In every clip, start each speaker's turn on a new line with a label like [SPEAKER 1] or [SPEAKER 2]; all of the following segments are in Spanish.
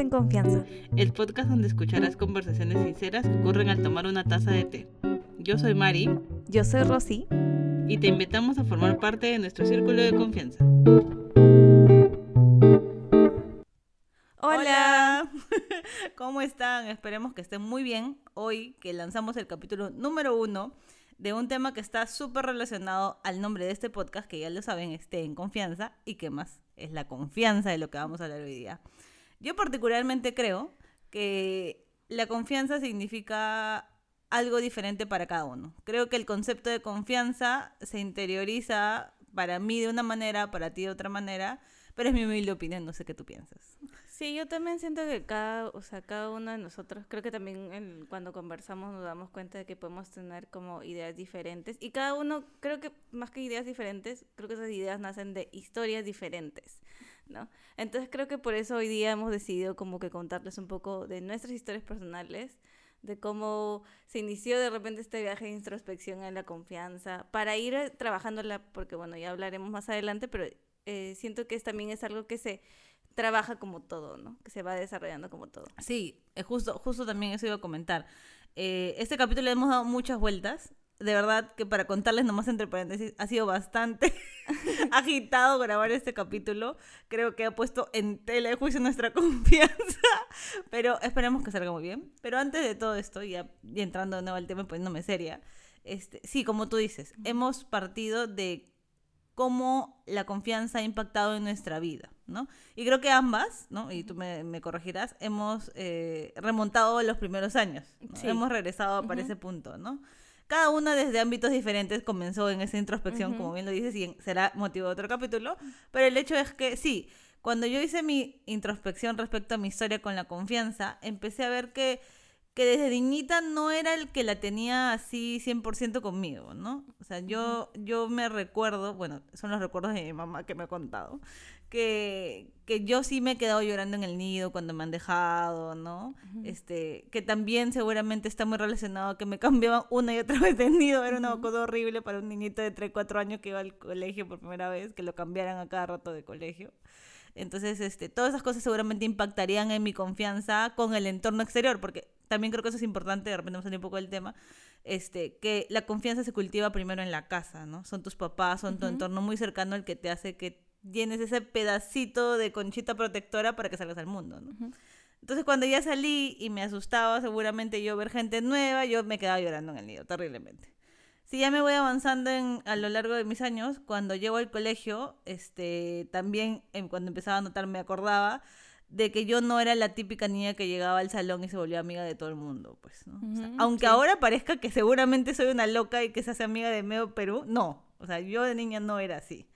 [SPEAKER 1] en confianza.
[SPEAKER 2] El podcast donde escucharás conversaciones sinceras que ocurren al tomar una taza de té. Yo soy Mari.
[SPEAKER 1] Yo soy Rosy.
[SPEAKER 2] Y te invitamos a formar parte de nuestro círculo de confianza. Hola. ¿Cómo están? Esperemos que estén muy bien. Hoy que lanzamos el capítulo número uno de un tema que está súper relacionado al nombre de este podcast, que ya lo saben, esté en confianza y que más es la confianza de lo que vamos a hablar hoy día. Yo particularmente creo que la confianza significa algo diferente para cada uno. Creo que el concepto de confianza se interioriza para mí de una manera, para ti de otra manera, pero es mi humilde opinión, no sé qué tú piensas.
[SPEAKER 3] Sí, yo también siento que cada, o sea, cada uno de nosotros, creo que también cuando conversamos nos damos cuenta de que podemos tener como ideas diferentes y cada uno, creo que más que ideas diferentes, creo que esas ideas nacen de historias diferentes, ¿no? Entonces creo que por eso hoy día hemos decidido como que contarles un poco de nuestras historias personales, de cómo se inició de repente este viaje de introspección en la confianza, para ir trabajándola, porque bueno, ya hablaremos más adelante, pero eh, siento que es, también es algo que se trabaja como todo, ¿no? Que se va desarrollando como todo.
[SPEAKER 2] Sí, justo, justo también eso iba a comentar. Eh, este capítulo le hemos dado muchas vueltas. De verdad que para contarles nomás entre paréntesis, ha sido bastante agitado grabar este capítulo. Creo que ha puesto en tela de juicio nuestra confianza. Pero esperemos que salga muy bien. Pero antes de todo esto, ya, entrando de nuevo al tema y poniéndome seria, este, sí, como tú dices, hemos partido de cómo la confianza ha impactado en nuestra vida, ¿no? Y creo que ambas, ¿no? Y tú me, corregirás, hemos eh, remontado los primeros años, hemos regresado para ese punto, ¿no? Cada una desde ámbitos diferentes comenzó en esa introspección, como bien lo dices, y será motivo de otro capítulo, pero el hecho es que sí, cuando yo hice mi introspección respecto a mi historia con la confianza, empecé a ver que que desde niñita no era el que la tenía así 100% conmigo, ¿no? O sea, yo, yo me recuerdo, bueno, son los recuerdos de mi mamá que me ha contado, que, que yo sí me he quedado llorando en el nido cuando me han dejado, ¿no? este, que también seguramente está muy relacionado a que me cambiaban una y otra vez de nido, era una cosa horrible para un niñito de 3, 4 años que iba al colegio por primera vez, que lo cambiaran a cada rato de colegio. Entonces, este, todas esas cosas seguramente impactarían en mi confianza con el entorno exterior, porque también creo que eso es importante, de repente vamos a un poco del tema, este, que la confianza se cultiva primero en la casa, ¿no? Son tus papás, son tu entorno muy cercano el que te hace que tienes ese pedacito de conchita protectora para que salgas al mundo, ¿no? Entonces cuando ya salí y me asustaba seguramente yo ver gente nueva, yo me quedaba llorando en el nido, terriblemente. Si ya me voy avanzando en, a lo largo de mis años, cuando llego al colegio, este, también cuando empezaba a notar me acordaba de que yo no era la típica niña que llegaba al salón y se volvía amiga de todo el mundo, pues, aunque ahora parezca que seguramente soy una loca y que se hace amiga de medio Perú, no, o sea, yo de niña no era así.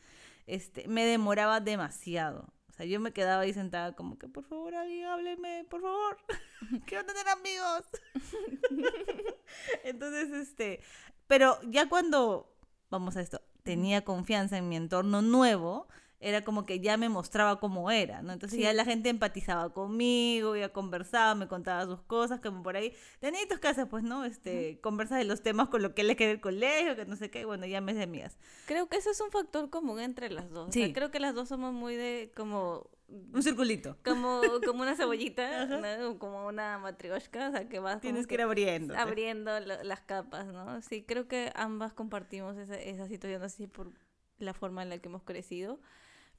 [SPEAKER 2] Este, me demoraba demasiado. O sea, yo me quedaba ahí sentada como que, por favor, alguien hábleme, por favor. Quiero tener amigos. Entonces, este, pero ya cuando, vamos a esto, tenía confianza en mi entorno nuevo, era como que ya me mostraba cómo era, ¿no? Entonces ya la gente empatizaba conmigo, ya conversaba, me contaba sus cosas, como por ahí, de niñitos que pues, ¿no? Este, conversa de los temas con lo que le queda el colegio, que no sé qué, bueno, ya me de mías.
[SPEAKER 3] Creo que eso es un factor común entre las dos. Sí. creo que las dos somos muy de, como,
[SPEAKER 2] un circulito.
[SPEAKER 3] Como, como una cebollita, como una matrioshka, o sea, que vas...
[SPEAKER 2] Tienes que ir abriendo.
[SPEAKER 3] Abriendo las capas, ¿no? Sí, creo que ambas compartimos esa, esa situación así por la forma en la que hemos crecido,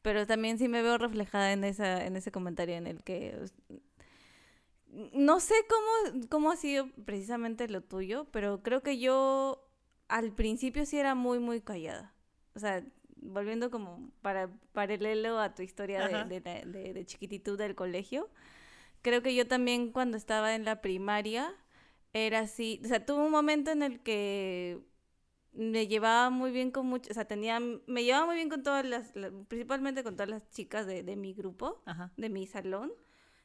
[SPEAKER 3] pero también sí me veo reflejada en, esa, en ese comentario en el que... No sé cómo, cómo ha sido precisamente lo tuyo, pero creo que yo al principio sí era muy, muy callada. O sea, volviendo como para paralelo a tu historia de, de, de, chiquititud del colegio, creo que yo también cuando estaba en la primaria era así, o sea, tuve un momento en el que me llevaba muy bien con muchas, o sea, tenía, me llevaba muy bien con todas las, principalmente con todas las chicas de, de mi grupo, de mi salón.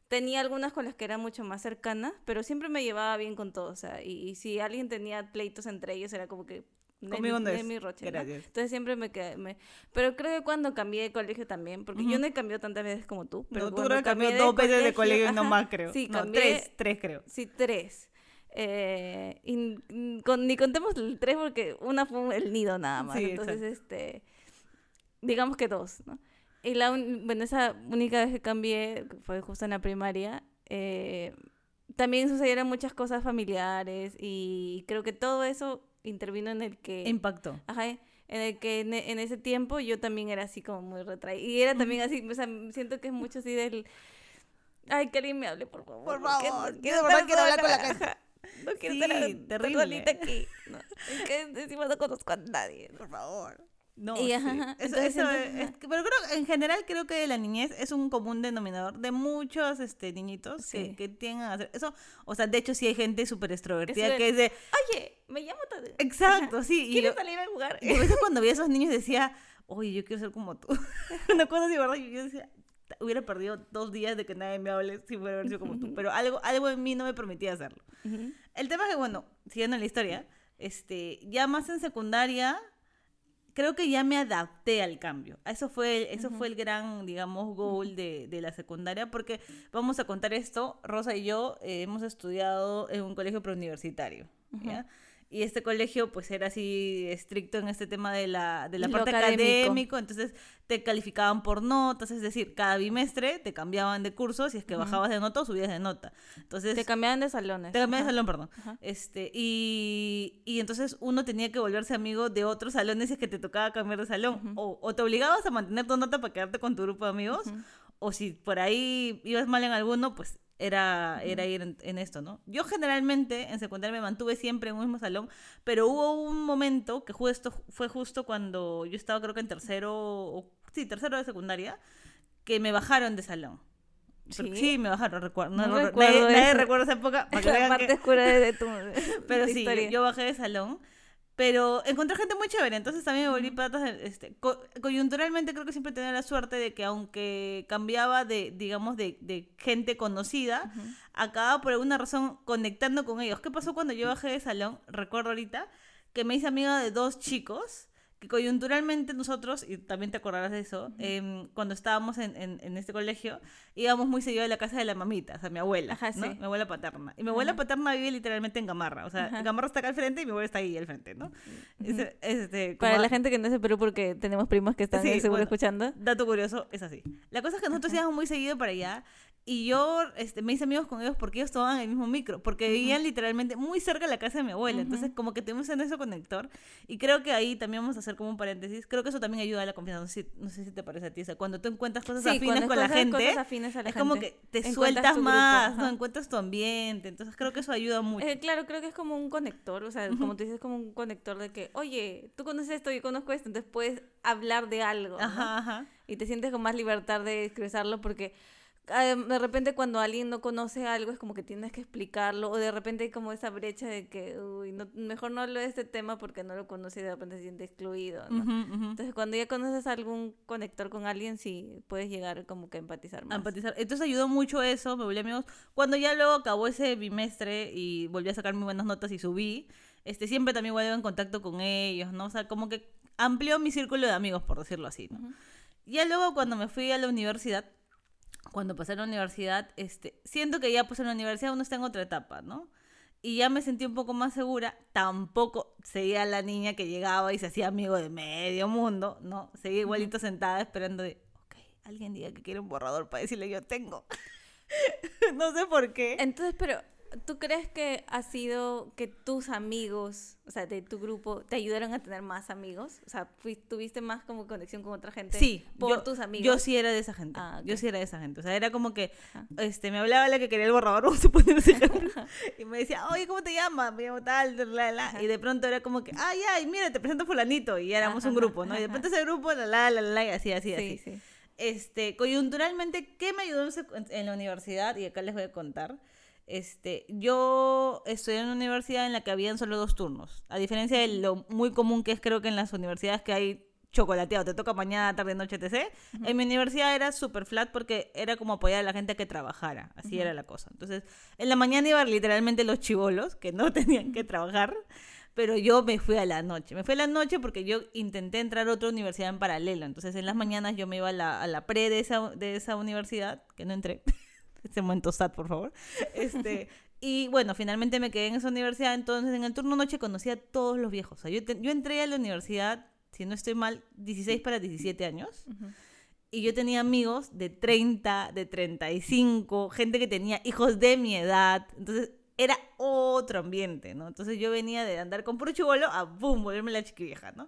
[SPEAKER 3] Tenía algunas con las que era mucho más cercana, pero siempre me llevaba bien con todos, o sea, y, y si alguien tenía pleitos entre ellos, era como que
[SPEAKER 2] Conmigo no es.
[SPEAKER 3] mi roche, Entonces siempre me quedé. Me... Pero creo que cuando cambié de colegio también, porque yo no he cambiado tantas veces como tú. Pero
[SPEAKER 2] no, tú creo que cambió dos veces de colegio y no más, creo.
[SPEAKER 3] Sí,
[SPEAKER 2] no, tres, tres creo.
[SPEAKER 3] Sí, tres. Eh, y con, ni contemos el tres porque una fue el nido nada más. Entonces, este. Digamos que dos, ¿no? Y la un- bueno, esa única vez que cambié fue justo en la primaria. eh, también sucedieron muchas cosas familiares y creo que todo eso intervino en el que...
[SPEAKER 2] Impactó.
[SPEAKER 3] Ajá, en el que en, en ese tiempo yo también era así como muy retraída. Y era también así, o sea, siento que es mucho así del... Ay, que alguien me hable, por favor.
[SPEAKER 1] Por favor,
[SPEAKER 3] no
[SPEAKER 1] yo de verdad
[SPEAKER 3] estar
[SPEAKER 1] quiero hablar con la gente.
[SPEAKER 3] No quiero
[SPEAKER 2] Sí,
[SPEAKER 3] estar tan
[SPEAKER 2] terrible.
[SPEAKER 3] solita aquí. No, es que encima no conozco a nadie.
[SPEAKER 1] Por favor.
[SPEAKER 2] No,
[SPEAKER 3] Y
[SPEAKER 2] sí.
[SPEAKER 3] ajá,
[SPEAKER 2] Eso-
[SPEAKER 3] entonces
[SPEAKER 2] eso es- es pero creo en general creo que la niñez es un común denominador de muchos este niñitos que,
[SPEAKER 3] Sí.
[SPEAKER 2] que tienden a hacer eso. O sea, de hecho sí hay gente súper extrovertida que es de,
[SPEAKER 3] Oye, me llamo tal.
[SPEAKER 2] exacto, sí.
[SPEAKER 3] ¿Quieres salir a jugar?
[SPEAKER 2] y a veces cuando veía a esos niños decía, oye, yo quiero ser como tú. Una cosa así, ¿verdad? Yo decía, hubiera perdido dos días de que nadie me hable si fuera haber sido como tú. Pero algo, algo en mí no me permitía hacerlo.
[SPEAKER 3] Ujú.
[SPEAKER 2] El tema es que, bueno, siguiendo la historia, este, ya más en secundaria, creo que ya me adapté al cambio. Eso fue, eso fue el gran, digamos, goal de, de la secundaria, porque vamos a contar esto, Rosa y yo eh, hemos estudiado en un colegio preuniversitario, ¿ya? Y este colegio, pues, era así estricto en este tema de la, de la
[SPEAKER 3] Lo
[SPEAKER 2] parte
[SPEAKER 3] académico.
[SPEAKER 2] académico, entonces te calificaban por notas, es decir, cada bimestre te cambiaban de curso, si es que bajabas de nota o subías de nota. Entonces,
[SPEAKER 3] Te cambiaban de salones.
[SPEAKER 2] te cambié de salón, perdón. Este, y, y entonces uno tenía que volverse amigo de otros salones si es que te tocaba cambiar de salón. o, o te obligabas a mantener tu nota para quedarte con tu grupo de amigos, o si por ahí ibas mal en alguno, pues era, era ir en, en esto, ¿no? Yo generalmente en secundaria me mantuve siempre en un mismo salón, pero hubo un momento que justo, fue justo cuando yo estaba creo que en tercero, o, sí, tercero de secundaria, que me bajaron de salón.
[SPEAKER 3] ¿Sí?
[SPEAKER 2] Sí, me bajaron, recuerdo. No,
[SPEAKER 3] No recuerdo
[SPEAKER 2] nadie, nadie recuerda esa época. para que
[SPEAKER 3] la parte
[SPEAKER 2] que-
[SPEAKER 3] oscura de, tu
[SPEAKER 2] pero
[SPEAKER 3] de
[SPEAKER 2] sí,
[SPEAKER 3] historia.
[SPEAKER 2] yo bajé de salón. Pero encontré gente muy chévere, entonces también me volví patas. Este, co- coyunturalmente creo que siempre tenía la suerte de que aunque cambiaba de, digamos, de, de gente conocida, acababa por alguna razón conectando con ellos. ¿Qué pasó cuando yo bajé de salón? Recuerdo ahorita que me hice amiga de dos chicos que coyunturalmente nosotros, y también te acordarás de eso, em, cuando estábamos en, en- en este colegio, íbamos muy seguido a la casa de la mamita, o sea, mi abuela,
[SPEAKER 3] Ajá,
[SPEAKER 2] ¿no?
[SPEAKER 3] sí.
[SPEAKER 2] Mi abuela paterna. Y mi abuela paterna vive literalmente en Gamarra, o sea,
[SPEAKER 3] Ajá.
[SPEAKER 2] Gamarra está acá al frente y mi abuela está ahí al frente, ¿no? Ese- este,
[SPEAKER 3] Para la gente que no es de Perú, porque tenemos primos que están
[SPEAKER 2] Sí,
[SPEAKER 3] seguro
[SPEAKER 2] bueno.
[SPEAKER 3] escuchando.
[SPEAKER 2] Dato curioso, es así. La cosa es que nosotros íbamos muy seguido para allá y yo este, me hice amigos con ellos porque ellos tomaban el mismo micro, porque vivían literalmente muy cerca de la casa de mi abuela. Entonces, como que tuvimos en ese conector. Y creo que ahí también vamos a hacer como un paréntesis. Creo que eso también ayuda a la confianza. No sé, no sé si te parece a ti. O sea, cuando tú encuentras cosas
[SPEAKER 3] Sí,
[SPEAKER 2] afines con la gente,
[SPEAKER 3] afines a la
[SPEAKER 2] es como que te sueltas
[SPEAKER 3] tu grupo,
[SPEAKER 2] más, ¿no? Encuentras tu ambiente. Entonces, creo que eso ayuda mucho.
[SPEAKER 3] Eh, claro, creo que es como un conector, o sea, como tú dices, como un conector de que, oye, tú conoces esto, yo conozco esto, entonces puedes hablar de algo, ¿no?
[SPEAKER 2] Ajá, ajá.
[SPEAKER 3] Y te sientes con más libertad de expresarlo porque eh, de repente cuando alguien no conoce algo es como que tienes que explicarlo o de repente hay como esa brecha de que, uy, no, mejor no hablo de este tema porque no lo conoce y de repente se siente excluido, ¿no? Entonces cuando ya conoces algún conector con alguien, sí puedes llegar como que a empatizar
[SPEAKER 2] a
[SPEAKER 3] más.
[SPEAKER 2] empatizar. Entonces ayudó mucho eso, me volví amigos. Cuando ya luego acabó ese bimestre y volví a sacar muy buenas notas y subí, este, siempre también vuelvo en contacto con ellos, ¿no? O sea, como que amplió mi círculo de amigos, por decirlo así, ¿no? Ya luego cuando me fui a la universidad, cuando pasé a la universidad, este, siento que ya pues en la universidad uno está en otra etapa, ¿no? Y ya me sentí un poco más segura. Tampoco seguía la niña que llegaba y se hacía amigo de medio mundo, ¿no? Seguía igualito sentada esperando de, ok, alguien diga que quiere un borrador para decirle yo tengo. no sé por qué.
[SPEAKER 3] Entonces, pero ¿tú crees que ha sido que tus amigos, o sea, de tu grupo, te ayudaron a tener más amigos? O sea, tuviste más como conexión con otra gente
[SPEAKER 2] Sí,
[SPEAKER 3] por
[SPEAKER 2] yo,
[SPEAKER 3] tus amigos.
[SPEAKER 2] Yo sí era de esa gente.
[SPEAKER 3] Ah,
[SPEAKER 2] Yo
[SPEAKER 3] ok.
[SPEAKER 2] sí era de esa gente. O sea, era como que
[SPEAKER 3] Ajá.
[SPEAKER 2] este, me hablaba la que quería el borrador, vamos a poner ese ejemplo. y me decía, oye, ¿cómo te llamas? Me llamo tal, la, la. Y de pronto era como que, ay, ay, mira, te presento fulanito. Y éramos
[SPEAKER 3] Ajá,
[SPEAKER 2] un grupo, ¿no? Y de pronto ese grupo, la, la, la, la, y así, así,
[SPEAKER 3] Sí,
[SPEAKER 2] así.
[SPEAKER 3] sí.
[SPEAKER 2] Este, coyunturalmente, ¿qué me ayudó en la universidad? Y acá les voy a contar. Este, yo estudié en una universidad en la que habían solo dos turnos. A diferencia de lo muy común que es creo que en las universidades que hay chocolateado, te toca mañana, tarde, noche, etc. En mi universidad era super flat porque era como apoyar a la gente a que trabajara. Así era la cosa. Entonces, en la mañana iban literalmente los chivolos que no tenían que trabajar. Pero yo me fui a la noche. Me fui a la noche porque yo intenté entrar a otra universidad en paralelo. Entonces, en las mañanas yo me iba a la, a la pre de esa, de esa universidad, que no entré. Este momento sad, por favor. Este, y bueno, finalmente me quedé en esa universidad. Entonces, en el turno noche conocí a todos los viejos. O sea, yo, te- yo entré a la universidad, si no estoy mal, 16 para 17 años. Y yo tenía amigos de 30, de 35, gente que tenía hijos de mi edad. Entonces era otro ambiente, ¿no? Entonces yo venía de andar con puro chivolo a boom, volverme la chiquivieja, ¿no?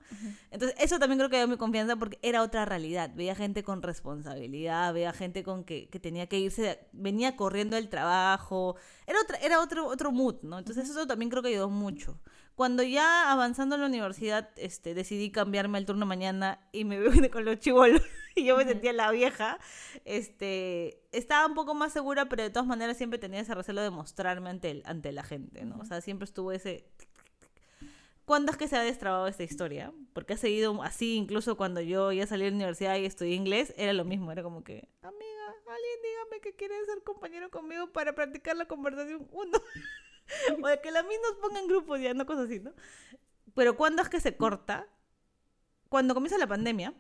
[SPEAKER 2] Entonces eso también creo que dio mi confianza porque era otra realidad. Veía gente con responsabilidad, veía gente con que, que tenía que irse, venía corriendo del trabajo. Era, otra, era otro, otro mood, ¿no? Entonces eso también creo que ayudó mucho. Cuando ya avanzando en la universidad, este, decidí cambiarme al turno mañana y me vine con los chivolos y yo me sentía la vieja, este, estaba un poco más segura, pero de todas maneras siempre tenía ese recelo de mostrarme ante, el, ante la gente, ¿no? O sea, siempre estuvo ese... ¿Cuándo es que se ha destrabado esta historia? Porque ha seguido así, incluso cuando yo ya salí de la universidad y estudié inglés, era lo mismo, era como que, amiga, alguien dígame que quiere ser compañero conmigo para practicar la conversación uno. o de que la misma nos ponga en grupos, ya no cosas así, ¿no? Pero ¿cuándo es que se corta? Cuando comienza la pandemia,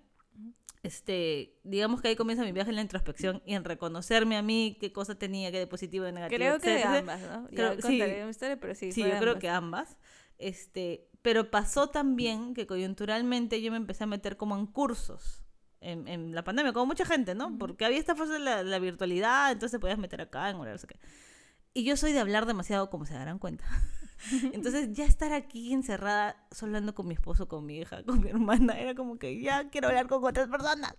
[SPEAKER 2] este, digamos que ahí comienza mi viaje en la introspección y en reconocerme a mí qué cosa tenía, qué de positivo, de negativo.
[SPEAKER 3] Creo que de ambas, ¿no?
[SPEAKER 2] creo- sí.
[SPEAKER 3] mi historia, pero sí.
[SPEAKER 2] Sí, yo
[SPEAKER 3] de
[SPEAKER 2] creo
[SPEAKER 3] ambas.
[SPEAKER 2] que ambas. Este, pero pasó también que coyunturalmente yo me empecé a meter como en cursos en, en la pandemia, como mucha gente, ¿no? Porque había esta fuerza de la, la virtualidad, entonces podías meter acá en horario, no sé qué. Y yo soy de hablar demasiado, como se darán cuenta. Entonces, ya estar aquí encerrada, solo hablando con mi esposo, con mi hija, con mi hermana, era como que ya quiero hablar con otras personas.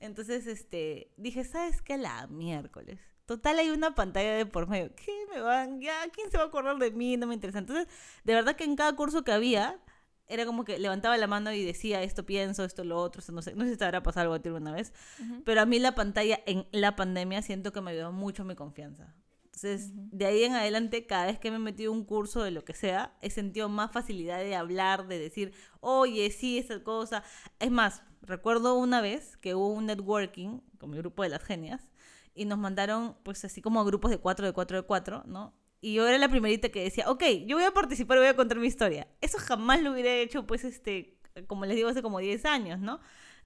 [SPEAKER 2] Entonces, este, dije, ¿sabes qué? La miércoles. Total, hay una pantalla de por medio. ¿Qué me van? Ya, ¿quién se va a acordar de mí? No me interesa. Entonces, de verdad que en cada curso que había, era como que levantaba la mano y decía, esto pienso, esto lo otro, esto no sé. No sé si te habrá pasado algo a ti alguna vez.
[SPEAKER 3] Ujú.
[SPEAKER 2] Pero a mí la pantalla en la pandemia siento que me ayudó mucho mi confianza. Entonces, de ahí en adelante, cada vez que me he metido a un curso de lo que sea, he sentido más facilidad de hablar, de decir, oye, sí, esa cosa. Es más, recuerdo una vez que hubo un networking con mi grupo de las genias y nos mandaron, pues así como grupos de cuatro, de cuatro, de cuatro, ¿no? Y yo era la primerita que decía, ok, yo voy a participar voy a contar mi historia. Eso jamás lo hubiera hecho, pues, este, como les digo, hace como 10 años, ¿no?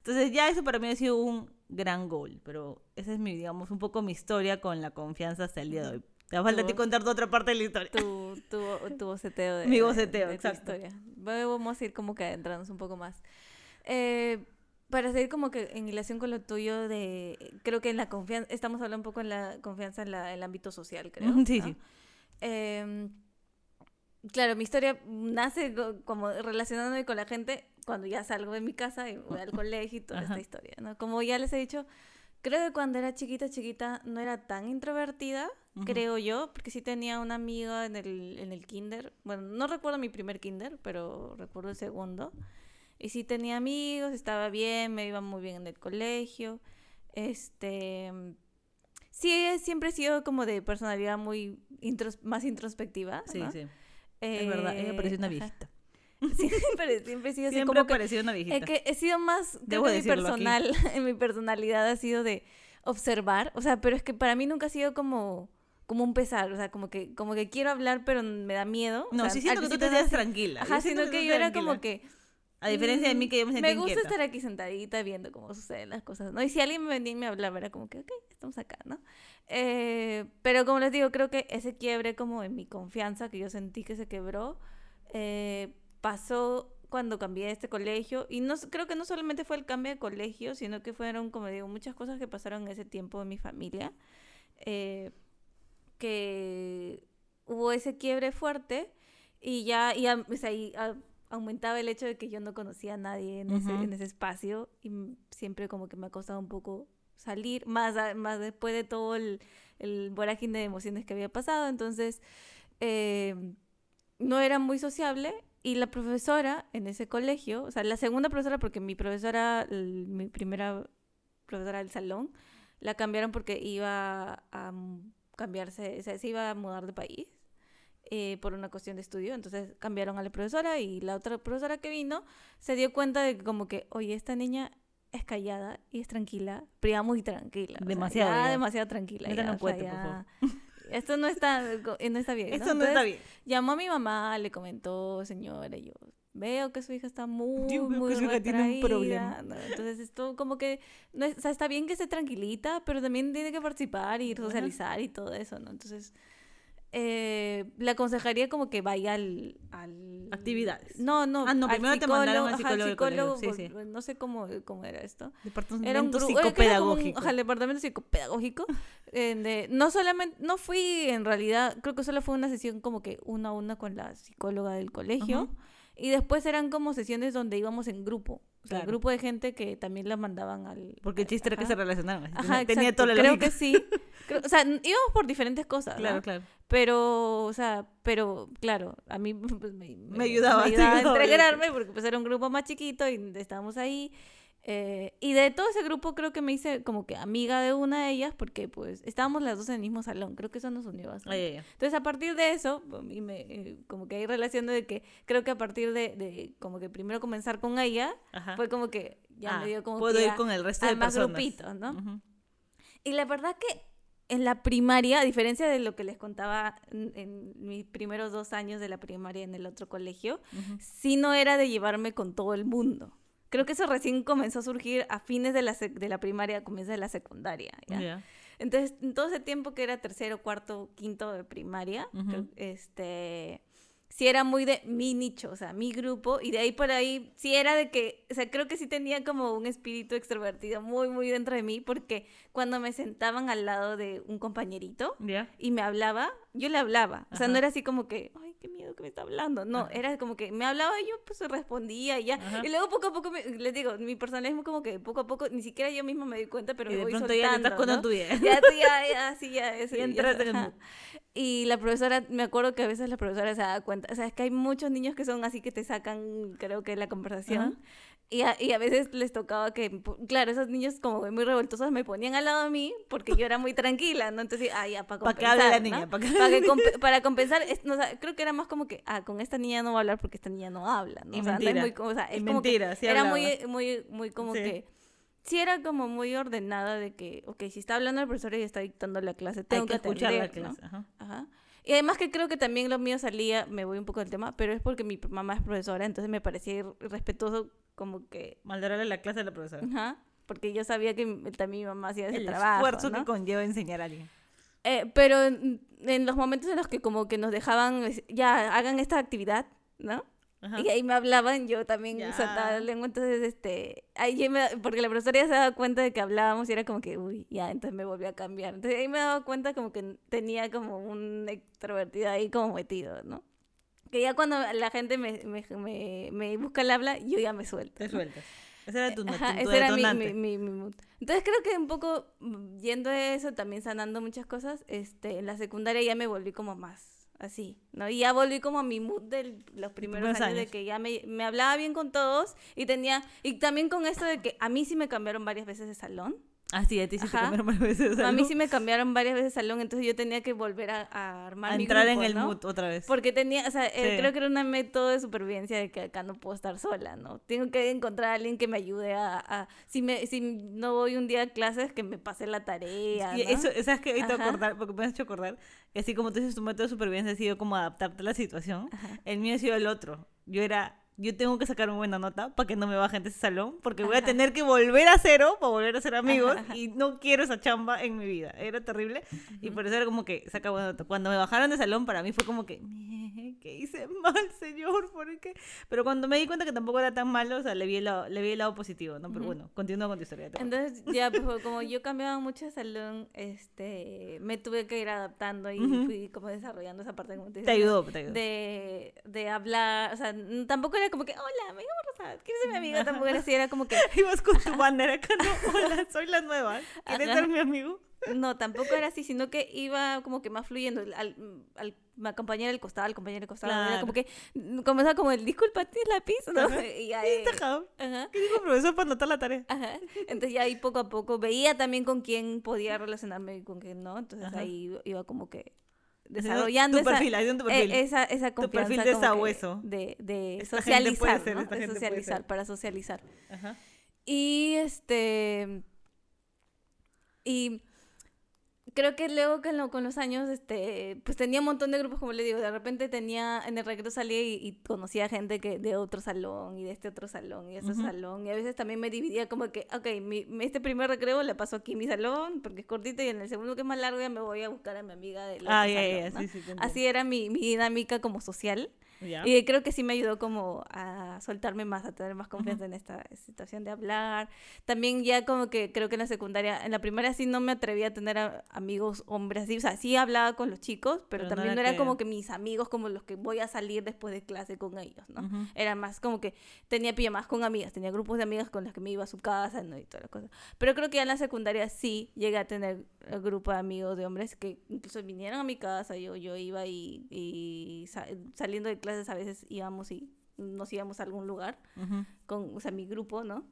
[SPEAKER 2] Entonces ya eso para mí ha sido un gran goal, pero esa es mi, digamos, un poco mi historia con la confianza hasta el día de hoy. Te falta a ti
[SPEAKER 3] Tu-
[SPEAKER 2] contar tu otra parte de la historia.
[SPEAKER 3] Tu, tu, tu boceteo de,
[SPEAKER 2] Mi
[SPEAKER 3] de-
[SPEAKER 2] boceteo,
[SPEAKER 3] de
[SPEAKER 2] exacto.
[SPEAKER 3] historia. Vamos a ir como que adentrándonos un poco más. Eh, para seguir como que en relación con lo tuyo de... Creo que en la confianza... Estamos hablando un poco en la confianza en la- el ámbito social, creo.
[SPEAKER 2] Sí,
[SPEAKER 3] ¿no?
[SPEAKER 2] sí.
[SPEAKER 3] Em, claro, mi historia nace co- como relacionándome con la gente cuando ya salgo de mi casa y voy al colegio y toda
[SPEAKER 2] Ajá.
[SPEAKER 3] esta historia, ¿no? Como ya les he dicho, creo que cuando era chiquita, chiquita, no era tan introvertida, creo yo, porque sí tenía una amiga en el, en el kinder. Bueno, no recuerdo mi primer kinder, pero recuerdo el segundo. Y sí tenía amigos, estaba bien, me iba muy bien en el colegio. Este... Sí, siempre he sido como de personalidad muy intros- más introspectiva.
[SPEAKER 2] Sí,
[SPEAKER 3] ¿no?
[SPEAKER 2] sí. es verdad, ella parecía una
[SPEAKER 3] Eh,
[SPEAKER 2] viejita.
[SPEAKER 3] Pero siempre he sido así
[SPEAKER 2] Siempre
[SPEAKER 3] como que,
[SPEAKER 2] parecía una viejita.
[SPEAKER 3] eh, que he sido más,
[SPEAKER 2] Debo
[SPEAKER 3] que mi
[SPEAKER 2] decirlo aquí.
[SPEAKER 3] personal, en mi personalidad ha sido de observar, o sea, pero es que para mí nunca ha sido como como un pesar, o sea, como que como que quiero hablar pero me da miedo. o
[SPEAKER 2] no,
[SPEAKER 3] sea,
[SPEAKER 2] sí siento que tú te
[SPEAKER 3] así.
[SPEAKER 2] tranquila.
[SPEAKER 3] Ajá, sino que
[SPEAKER 2] tú
[SPEAKER 3] yo era como que
[SPEAKER 2] A diferencia de mí que yo me sentía
[SPEAKER 3] me gusta
[SPEAKER 2] inquieta.
[SPEAKER 3] estar aquí sentadita viendo cómo suceden las cosas, ¿no? Y si alguien me venía y me hablaba, era como que, ok, estamos acá, ¿no? Eh, pero como les digo, creo que ese quiebre como en mi confianza, que yo sentí que se quebró, eh, pasó cuando cambié de este colegio. Y no, creo que no solamente fue el cambio de colegio, sino que fueron, como digo, muchas cosas que pasaron en ese tiempo en mi familia. eh, que hubo ese quiebre fuerte y ya y, o sea, y, a- aumentaba el hecho de que yo no conocía a nadie en, ese,
[SPEAKER 2] Ujú.
[SPEAKER 3] en ese espacio y siempre como que me ha costado un poco salir, más, a- más después de todo el, el vorágine de emociones que había pasado, entonces eh, no era muy sociable y la profesora en ese colegio, o sea, la segunda profesora, porque mi profesora, mi primera profesora del salón, la cambiaron porque iba a cambiarse, o sea, se iba a mudar de país eh, por una cuestión de estudio, entonces cambiaron a la profesora y la otra profesora que vino se dio cuenta de que como que, oye, esta niña es callada y es tranquila, pero ya muy tranquila. o sea,
[SPEAKER 2] Demasiado,
[SPEAKER 3] ya
[SPEAKER 2] ya.
[SPEAKER 3] demasiado tranquila. Ya, o sea,
[SPEAKER 2] cohete, por
[SPEAKER 3] ya- Esto no está, no está bien. ¿no?
[SPEAKER 2] Esto no está bien.
[SPEAKER 3] Llamó a mi mamá, le comentó, señora, yo veo que su hija está muy,
[SPEAKER 2] Yo veo
[SPEAKER 3] muy
[SPEAKER 2] que su hija tiene un problema.
[SPEAKER 3] retraída", ¿no? Entonces esto como que, no es- o sea, está bien que esté tranquilita, pero también tiene que participar y socializar y todo eso, ¿no? Entonces, eh, le aconsejaría como que vaya al, al-
[SPEAKER 2] Actividades.
[SPEAKER 3] No, no.
[SPEAKER 2] Ah, no, primero te mandaron al
[SPEAKER 3] ajá,
[SPEAKER 2] psicólogo colegio,
[SPEAKER 3] psicólogo,
[SPEAKER 2] sí, sí.
[SPEAKER 3] por- No sé cómo, cómo era esto.
[SPEAKER 2] Departamento
[SPEAKER 3] Era un
[SPEAKER 2] psicopedagógico.
[SPEAKER 3] ajá, el departamento psicopedagógico. de- no solamente, no fui en realidad, creo que solo fue una sesión como que una a una con la psicóloga del colegio. Y después eran como sesiones donde íbamos en grupo. O sea,
[SPEAKER 2] Claro.
[SPEAKER 3] grupo de gente que también la mandaban al...
[SPEAKER 2] Porque el chiste era que se relacionaban.
[SPEAKER 3] Ajá,
[SPEAKER 2] tenía,
[SPEAKER 3] exacto,
[SPEAKER 2] toda la
[SPEAKER 3] Creo
[SPEAKER 2] lógica.
[SPEAKER 3] que sí. Creo- o sea, íbamos por diferentes cosas, ¿no?
[SPEAKER 2] Claro, claro.
[SPEAKER 3] Pero, o sea, pero, claro, a mí pues, me,
[SPEAKER 2] Me ayudaba,
[SPEAKER 3] me
[SPEAKER 2] te
[SPEAKER 3] ayudaba a integrarme porque pues era un grupo más chiquito y estábamos ahí. Eh, y de todo ese grupo creo que me hice como que amiga de una de ellas porque pues estábamos las dos en el mismo salón. Creo que eso nos unió bastante.
[SPEAKER 2] Ay, ay, ay.
[SPEAKER 3] Entonces a partir de eso, a mí me, eh, como que hay relación de que creo que a partir de, de como que primero comenzar con ella,
[SPEAKER 2] Ajá.
[SPEAKER 3] fue como que ya
[SPEAKER 2] Ah,
[SPEAKER 3] me dio como
[SPEAKER 2] puedo
[SPEAKER 3] que
[SPEAKER 2] ir
[SPEAKER 3] a-
[SPEAKER 2] con el resto de
[SPEAKER 3] más
[SPEAKER 2] personas.
[SPEAKER 3] grupitos, ¿no?
[SPEAKER 2] Ujú.
[SPEAKER 3] Y la verdad que en la primaria, a diferencia de lo que les contaba en, en mis primeros dos años de la primaria en el otro colegio,
[SPEAKER 2] Ujú.
[SPEAKER 3] sí no era de llevarme con todo el mundo. Creo que eso recién comenzó a surgir a fines de la, de la primaria, comienzo de la secundaria. Entonces, en todo ese tiempo que era tercero, cuarto, quinto de primaria, este, sí era muy de mi nicho, o sea, mi grupo, y de ahí por ahí, sí era de que, o sea, creo que sí tenía como un espíritu extrovertido muy, muy dentro de mí, porque cuando me sentaban al lado de un compañerito
[SPEAKER 2] Ya.
[SPEAKER 3] y me hablaba, yo le hablaba, o sea,
[SPEAKER 2] Ajá.
[SPEAKER 3] no era así como que, ay, qué miedo que me está hablando, no,
[SPEAKER 2] Ajá.
[SPEAKER 3] era como que me hablaba y yo pues respondía y ya,
[SPEAKER 2] Ajá.
[SPEAKER 3] y luego poco a poco, me- les digo, mi personalismo como que poco a poco, ni siquiera yo misma me di cuenta, pero
[SPEAKER 2] y de
[SPEAKER 3] voy
[SPEAKER 2] pronto ya
[SPEAKER 3] soltando,
[SPEAKER 2] te estás con tu vida.
[SPEAKER 3] Ya, ya, ya, sí, ya, eso,
[SPEAKER 2] Ya
[SPEAKER 3] ya,
[SPEAKER 2] en.
[SPEAKER 3] Y la profesora, me acuerdo que a veces la profesora se da cuenta, o sea, es que hay muchos niños que son así que te sacan, creo que la conversación. Y a, y a veces les tocaba que, claro, esos niños como muy revoltosos me ponían al lado de mí porque yo era muy tranquila, ¿no? Entonces, ah, ya, para
[SPEAKER 2] Pa'
[SPEAKER 3] compensar,
[SPEAKER 2] que hable la
[SPEAKER 3] ¿no?
[SPEAKER 2] niña, que
[SPEAKER 3] Para,
[SPEAKER 2] hable
[SPEAKER 3] que
[SPEAKER 2] la
[SPEAKER 3] compe- para compensar, es- no, o sea, creo que era más como que, ah, con esta niña no voy a hablar porque esta niña no habla, ¿no?
[SPEAKER 2] Y
[SPEAKER 3] o sea, no es
[SPEAKER 2] mentira.
[SPEAKER 3] muy o sea,
[SPEAKER 2] Y
[SPEAKER 3] es como que
[SPEAKER 2] sí
[SPEAKER 3] era
[SPEAKER 2] hablaba.
[SPEAKER 3] muy, muy, muy como
[SPEAKER 2] Sí.
[SPEAKER 3] que sí era como muy ordenada de que, ok, si está hablando el profesor y está dictando la clase, tengo
[SPEAKER 2] Hay que escuchar la
[SPEAKER 3] ¿no?
[SPEAKER 2] clase. Ajá.
[SPEAKER 3] Ajá. Y además que creo que también lo mío salía, me voy un poco del tema, pero es porque mi mamá es profesora, entonces me parecía ir- irrespetuoso como que,
[SPEAKER 2] Maldarle la clase a la profesora.
[SPEAKER 3] ajá, porque yo sabía que también mi mamá hacía ese
[SPEAKER 2] El
[SPEAKER 3] trabajo,
[SPEAKER 2] esfuerzo
[SPEAKER 3] ¿no?
[SPEAKER 2] que conlleva enseñar a alguien.
[SPEAKER 3] Eh, pero en, en los momentos en los que como que nos dejaban, ya, hagan esta actividad, ¿no?
[SPEAKER 2] Ajá.
[SPEAKER 3] Y ahí me hablaban, yo también
[SPEAKER 2] Ya.
[SPEAKER 3] soltaba la lengua, entonces, este, ahí yo me, porque la profesora ya se daba cuenta de que hablábamos y era como que, uy, ya, entonces me volví a cambiar. Entonces ahí me daba cuenta como que tenía como un extrovertido ahí como metido, ¿no? Que ya cuando la gente me, me, me, me busca el habla, yo ya me suelto.
[SPEAKER 2] Te sueltas. Ese era tu,
[SPEAKER 3] Ajá,
[SPEAKER 2] tu
[SPEAKER 3] ese era mi, mi, mi, mi mood. Entonces creo que un poco mm, yendo a eso, también sanando muchas cosas, este, en la secundaria ya me volví como más así, ¿no? Y ya volví como a mi mood de los primeros años, de que ya me, me hablaba bien con todos y tenía, y también con esto de que a mí sí me cambiaron varias veces de salón.
[SPEAKER 2] Ah, sí, a ti sí te cambiaron varias veces.
[SPEAKER 3] A mí sí me cambiaron varias veces de salón, entonces yo tenía que volver a, a armar
[SPEAKER 2] A
[SPEAKER 3] mi
[SPEAKER 2] entrar
[SPEAKER 3] grupo,
[SPEAKER 2] en el
[SPEAKER 3] ¿no?
[SPEAKER 2] mood otra vez.
[SPEAKER 3] Porque tenía, o sea, eh,
[SPEAKER 2] Sí.
[SPEAKER 3] creo que era un método de supervivencia de que acá no puedo estar sola, ¿no? Tengo que encontrar a alguien que me ayude a, a- si me si no voy un día a clases, que me pase la tarea,
[SPEAKER 2] Y
[SPEAKER 3] ¿no?
[SPEAKER 2] eso, ¿sabes? Ahorita
[SPEAKER 3] Ajá.
[SPEAKER 2] acordar, porque me has hecho acordar, que así como tú dices, tu método de supervivencia ha sido como adaptarte a la situación,
[SPEAKER 3] Ajá.
[SPEAKER 2] el mío ha sido el otro. Yo era, yo tengo que sacar una buena nota para que no me bajen de ese salón, porque voy a tener que volver a cero para volver a ser amigos,
[SPEAKER 3] Ajá,
[SPEAKER 2] y no quiero esa chamba en mi vida. Era terrible, y por eso era como que saca buena nota. Cuando me bajaron de salón, para mí fue como que, "Mie, ¿qué hice mal, señor? ¿Por qué? Pero cuando me di cuenta que tampoco era tan malo, o sea, le vi el lado, le vi el lado positivo, ¿no? Pero bueno, continúa con tu historia.
[SPEAKER 3] Entonces, ya, pues, como yo cambiaba mucho de salón, este, me tuve que ir adaptando y fui como desarrollando esa parte, como te
[SPEAKER 2] Te ayudó, te ayudó.
[SPEAKER 3] De, de hablar, o sea, tampoco era como que, hola, me llamo Rosa, ¿quieres ser mi amiga? Tampoco era así, era como que,
[SPEAKER 2] Ibas con tu banner acá, no, hola, soy la nueva. ¿Quieres
[SPEAKER 3] Ajá.
[SPEAKER 2] ser mi amigo?
[SPEAKER 3] No, tampoco era así, sino que iba como que más fluyendo. Al, al, me acompañara al costado, al compañero al costado. Era
[SPEAKER 2] Claro.
[SPEAKER 3] como que mm, comenzaba como el disculpa, ¿tienes lápiz? ¿no?
[SPEAKER 2] Ajá.
[SPEAKER 3] Y
[SPEAKER 2] tajado.
[SPEAKER 3] ajá,
[SPEAKER 2] ¿Qué dijo el profesor para anotar la tarea?
[SPEAKER 3] ajá. Entonces ya ahí poco a poco veía también con quién podía relacionarme y con quién no. Entonces
[SPEAKER 2] Ajá.
[SPEAKER 3] ahí iba como que desarrollando
[SPEAKER 2] tu
[SPEAKER 3] esa,
[SPEAKER 2] perfil, tu
[SPEAKER 3] eh,
[SPEAKER 2] perfil.
[SPEAKER 3] esa, esa
[SPEAKER 2] Tu
[SPEAKER 3] confianza
[SPEAKER 2] perfil de sabueso.
[SPEAKER 3] de, de
[SPEAKER 2] Esta
[SPEAKER 3] socializar,
[SPEAKER 2] ser,
[SPEAKER 3] ¿no? De socializar, para socializar.
[SPEAKER 2] Ajá.
[SPEAKER 3] Y este. Creo que luego que lo- con los años, este, pues tenía un montón de grupos, como le digo, de repente tenía, en el recreo salía y, y conocía gente que de otro salón y de este otro salón y de este
[SPEAKER 2] Ujú.
[SPEAKER 3] salón y a veces también me dividía como que, ok, mi, este primer recreo le paso aquí en mi salón porque es cortito y en el segundo que es más largo ya me voy a buscar a mi amiga del otro
[SPEAKER 2] Ah.
[SPEAKER 3] Así era mi, mi dinámica como social.
[SPEAKER 2] Ya.
[SPEAKER 3] Y creo que sí me ayudó como a soltarme más, a tener más confianza en esta situación de hablar. También ya como que creo que en la secundaria, en la primaria sí no me atreví a tener a- amigos hombres así, o sea, sí hablaba con los chicos, pero,
[SPEAKER 2] Pero
[SPEAKER 3] también no era
[SPEAKER 2] que-
[SPEAKER 3] como que mis amigos como los que voy a salir después de clase con ellos, ¿no?
[SPEAKER 2] Ujú.
[SPEAKER 3] Era más como que tenía pijamas con amigas, tenía grupos de amigas con las que me iba a su casa ¿no? y todas las cosas. Pero creo que ya en la secundaria sí llegué a tener el grupo de amigos de hombres que incluso vinieron a mi casa, yo, yo iba y, y sa- saliendo de clases a veces íbamos y nos íbamos a algún lugar
[SPEAKER 2] Ujú.
[SPEAKER 3] con, o sea, mi grupo, ¿no?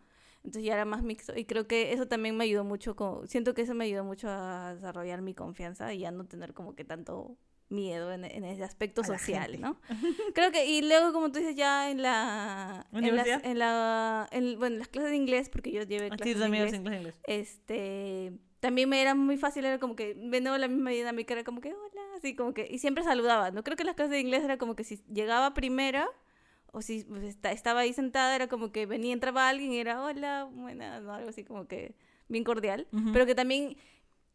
[SPEAKER 3] Entonces ya era más mixto y creo que eso también me ayudó mucho, como, siento que eso me ayudó mucho a desarrollar mi confianza y a no tener como que tanto miedo en, en ese aspecto
[SPEAKER 2] A
[SPEAKER 3] social. ¿no? Creo que, y luego como tú dices, ya en la... En, las, en la... en- bueno, en las clases de inglés, porque yo llevé
[SPEAKER 2] Ah, sí,
[SPEAKER 3] clases de inglés,
[SPEAKER 2] inglés, inglés.
[SPEAKER 3] este también me era muy fácil era como que viendo la misma dinámica era como que hola así como que y siempre saludaba no creo que las clases de inglés era como que si llegaba primera o si pues, esta- estaba ahí sentada era como que venía entraba alguien y era hola buenas no algo así como que bien cordial
[SPEAKER 2] Ujú.
[SPEAKER 3] pero que también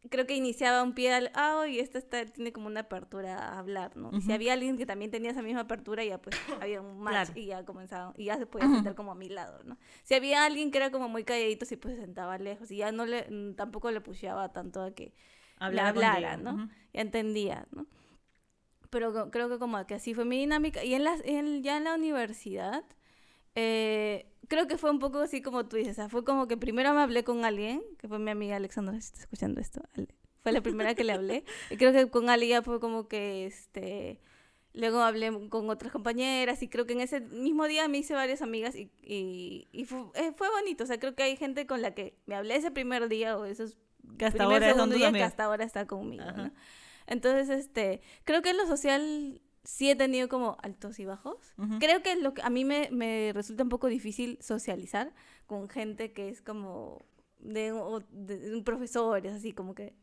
[SPEAKER 3] creo que iniciaba un pie al ah y esta está tiene como una apertura a hablar no y si
[SPEAKER 2] Ujú.
[SPEAKER 3] había alguien que también tenía esa misma apertura ya pues había un match
[SPEAKER 2] Claro.
[SPEAKER 3] y ya comenzaban y ya se podía sentar como a mi lado no si había alguien que era como muy calladito sí pues se sentaba lejos y ya no le mm, tampoco le pusheaba tanto a que Hablara
[SPEAKER 2] contigo,
[SPEAKER 3] no
[SPEAKER 2] ujú.
[SPEAKER 3] ya entendía no pero creo que como que así fue mi dinámica. Y en las en- ya en la universidad eh, creo que fue un poco así como tú dices, o sea, fue como que primero me hablé con alguien, que fue mi amiga Alexandra, si está escuchando esto, Ale- fue la primera que le hablé, y creo que con Ale ya fue como que, este, luego hablé con otras compañeras, y creo que en ese mismo día me hice varias amigas, y, y, y fue, eh, fue bonito, o sea, creo que hay gente con la que me hablé ese primer día, o esos
[SPEAKER 2] Que hasta
[SPEAKER 3] primer,
[SPEAKER 2] ahora
[SPEAKER 3] segundo día que hasta ahora está conmigo. ¿no? Entonces, este, creo que en lo social sí he tenido como altos y bajos.
[SPEAKER 2] Ujú.
[SPEAKER 3] Creo que lo que a mí me, me resulta un poco difícil socializar con gente que es como de, o de, un profesores, así como que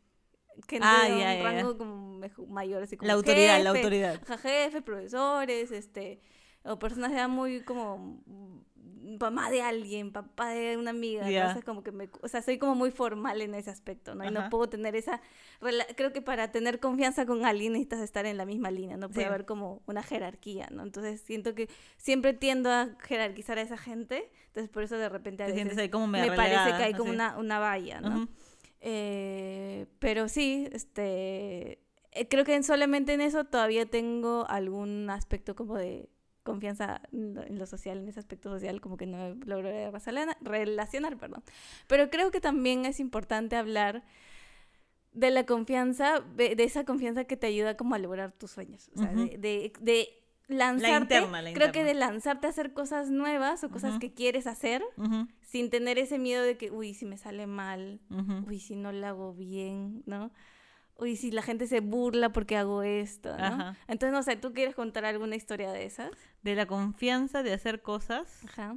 [SPEAKER 3] gente
[SPEAKER 2] Ah,
[SPEAKER 3] de un
[SPEAKER 2] ya, ya, ya.
[SPEAKER 3] rango como mejo- mayor, así como
[SPEAKER 2] La autoridad, la
[SPEAKER 3] jefe,
[SPEAKER 2] autoridad.
[SPEAKER 3] ajá, jefe, profesores, este, o personas ya muy como mamá de alguien, papá de una amiga. Entonces como que me, o sea, soy como muy formal en ese aspecto, ¿no? Y
[SPEAKER 2] Ajá.
[SPEAKER 3] no puedo tener esa, creo que para tener confianza con alguien necesitas estar en la misma línea, no puede
[SPEAKER 2] Sí.
[SPEAKER 3] haber como una jerarquía, ¿no? Entonces siento que siempre tiendo a jerarquizar a esa gente, entonces por eso de repente a
[SPEAKER 2] Te
[SPEAKER 3] veces
[SPEAKER 2] ahí como
[SPEAKER 3] me
[SPEAKER 2] medio
[SPEAKER 3] parece
[SPEAKER 2] relegada,
[SPEAKER 3] que hay como una, una valla, ¿no? Eh, pero sí, este, eh, creo que en- solamente en eso todavía tengo algún aspecto como de confianza en lo, social, en ese aspecto social, como que no logro relaciona- relacionar, perdón. Pero creo que también es importante hablar de la confianza, de, de esa confianza que te ayuda como a lograr tus sueños, o sea, de, de, de lanzarte,
[SPEAKER 2] interna, la
[SPEAKER 3] creo que
[SPEAKER 2] interna.
[SPEAKER 3] de lanzarte a hacer cosas nuevas o cosas que quieres hacer sin tener ese miedo de que, uy, si me sale mal, uy, si no lo hago bien, ¿no? Uy, si la gente se burla porque hago esto, ¿no?
[SPEAKER 2] Ajá.
[SPEAKER 3] Entonces, no sé, ¿tú quieres contar alguna historia de esas?
[SPEAKER 2] De la confianza de hacer cosas,
[SPEAKER 3] Ajá.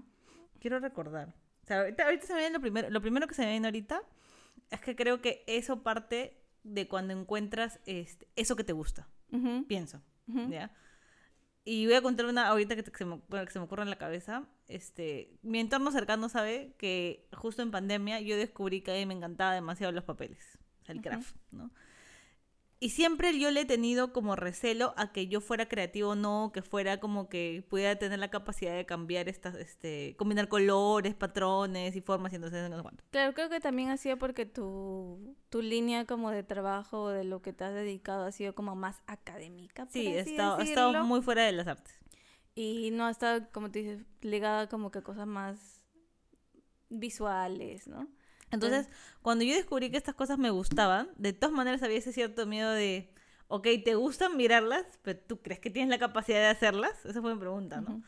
[SPEAKER 2] quiero recordar. O sea, ahorita, ahorita se me viene lo primero, lo primero que se me viene ahorita es que creo que eso parte de cuando encuentras este, eso que te gusta,
[SPEAKER 3] Ujú,
[SPEAKER 2] pienso,
[SPEAKER 3] ujú.
[SPEAKER 2] ¿ya? Y voy a contar una ahorita que, te- que se me, que se me ocurre en la cabeza. Este, mi entorno cercano sabe que justo en pandemia yo descubrí que a mí me encantaba demasiado los papeles, o sea, el
[SPEAKER 3] Ujú.
[SPEAKER 2] craft, ¿no? Y siempre yo le he tenido como recelo a que yo fuera creativo o no, que fuera como que pudiera tener la capacidad de cambiar estas, este, combinar colores, patrones y formas y entonces no sé cuánto.
[SPEAKER 3] Claro, creo que también ha sido porque tu, tu línea como de trabajo, de lo que te has dedicado, ha sido como más académica. por
[SPEAKER 2] Sí, he
[SPEAKER 3] así
[SPEAKER 2] estado, he estado muy fuera de las artes.
[SPEAKER 3] Y no ha estado, como tú dices, ligada como que a cosas más visuales, ¿no?
[SPEAKER 2] Entonces, cuando yo descubrí que estas cosas me gustaban, de todas maneras había ese cierto miedo de, ok, ¿te gustan mirarlas? Pero tú crees que tienes la capacidad de hacerlas? Esa fue mi pregunta, ¿no?
[SPEAKER 3] Ujú.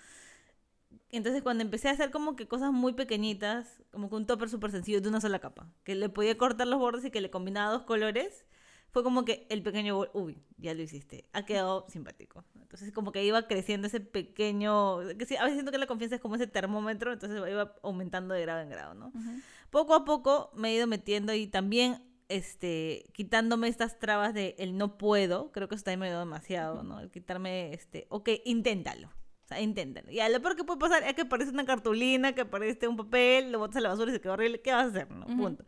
[SPEAKER 2] Entonces, cuando empecé a hacer como que cosas muy pequeñitas, como que un topper súper sencillo de una sola capa, que le podía cortar los bordes y que le combinaba dos colores, fue como que el pequeño, uy, ya lo hiciste, ha quedado simpático. Entonces, como que iba creciendo ese pequeño, que sí, a veces siento que la confianza es como ese termómetro, entonces iba aumentando de grado en grado, ¿no?
[SPEAKER 3] Ujú.
[SPEAKER 2] Poco a poco me he ido metiendo y también este, quitándome estas trabas de el no puedo, creo que eso también me ayudó demasiado, ¿no? El quitarme, este, ok, inténtalo. O sea, inténtalo. Y a lo peor que puede pasar es que aparece una cartulina, que aparece un papel, lo botas a la basura y se queda horrible. ¿Qué vas a hacer, no? Punto.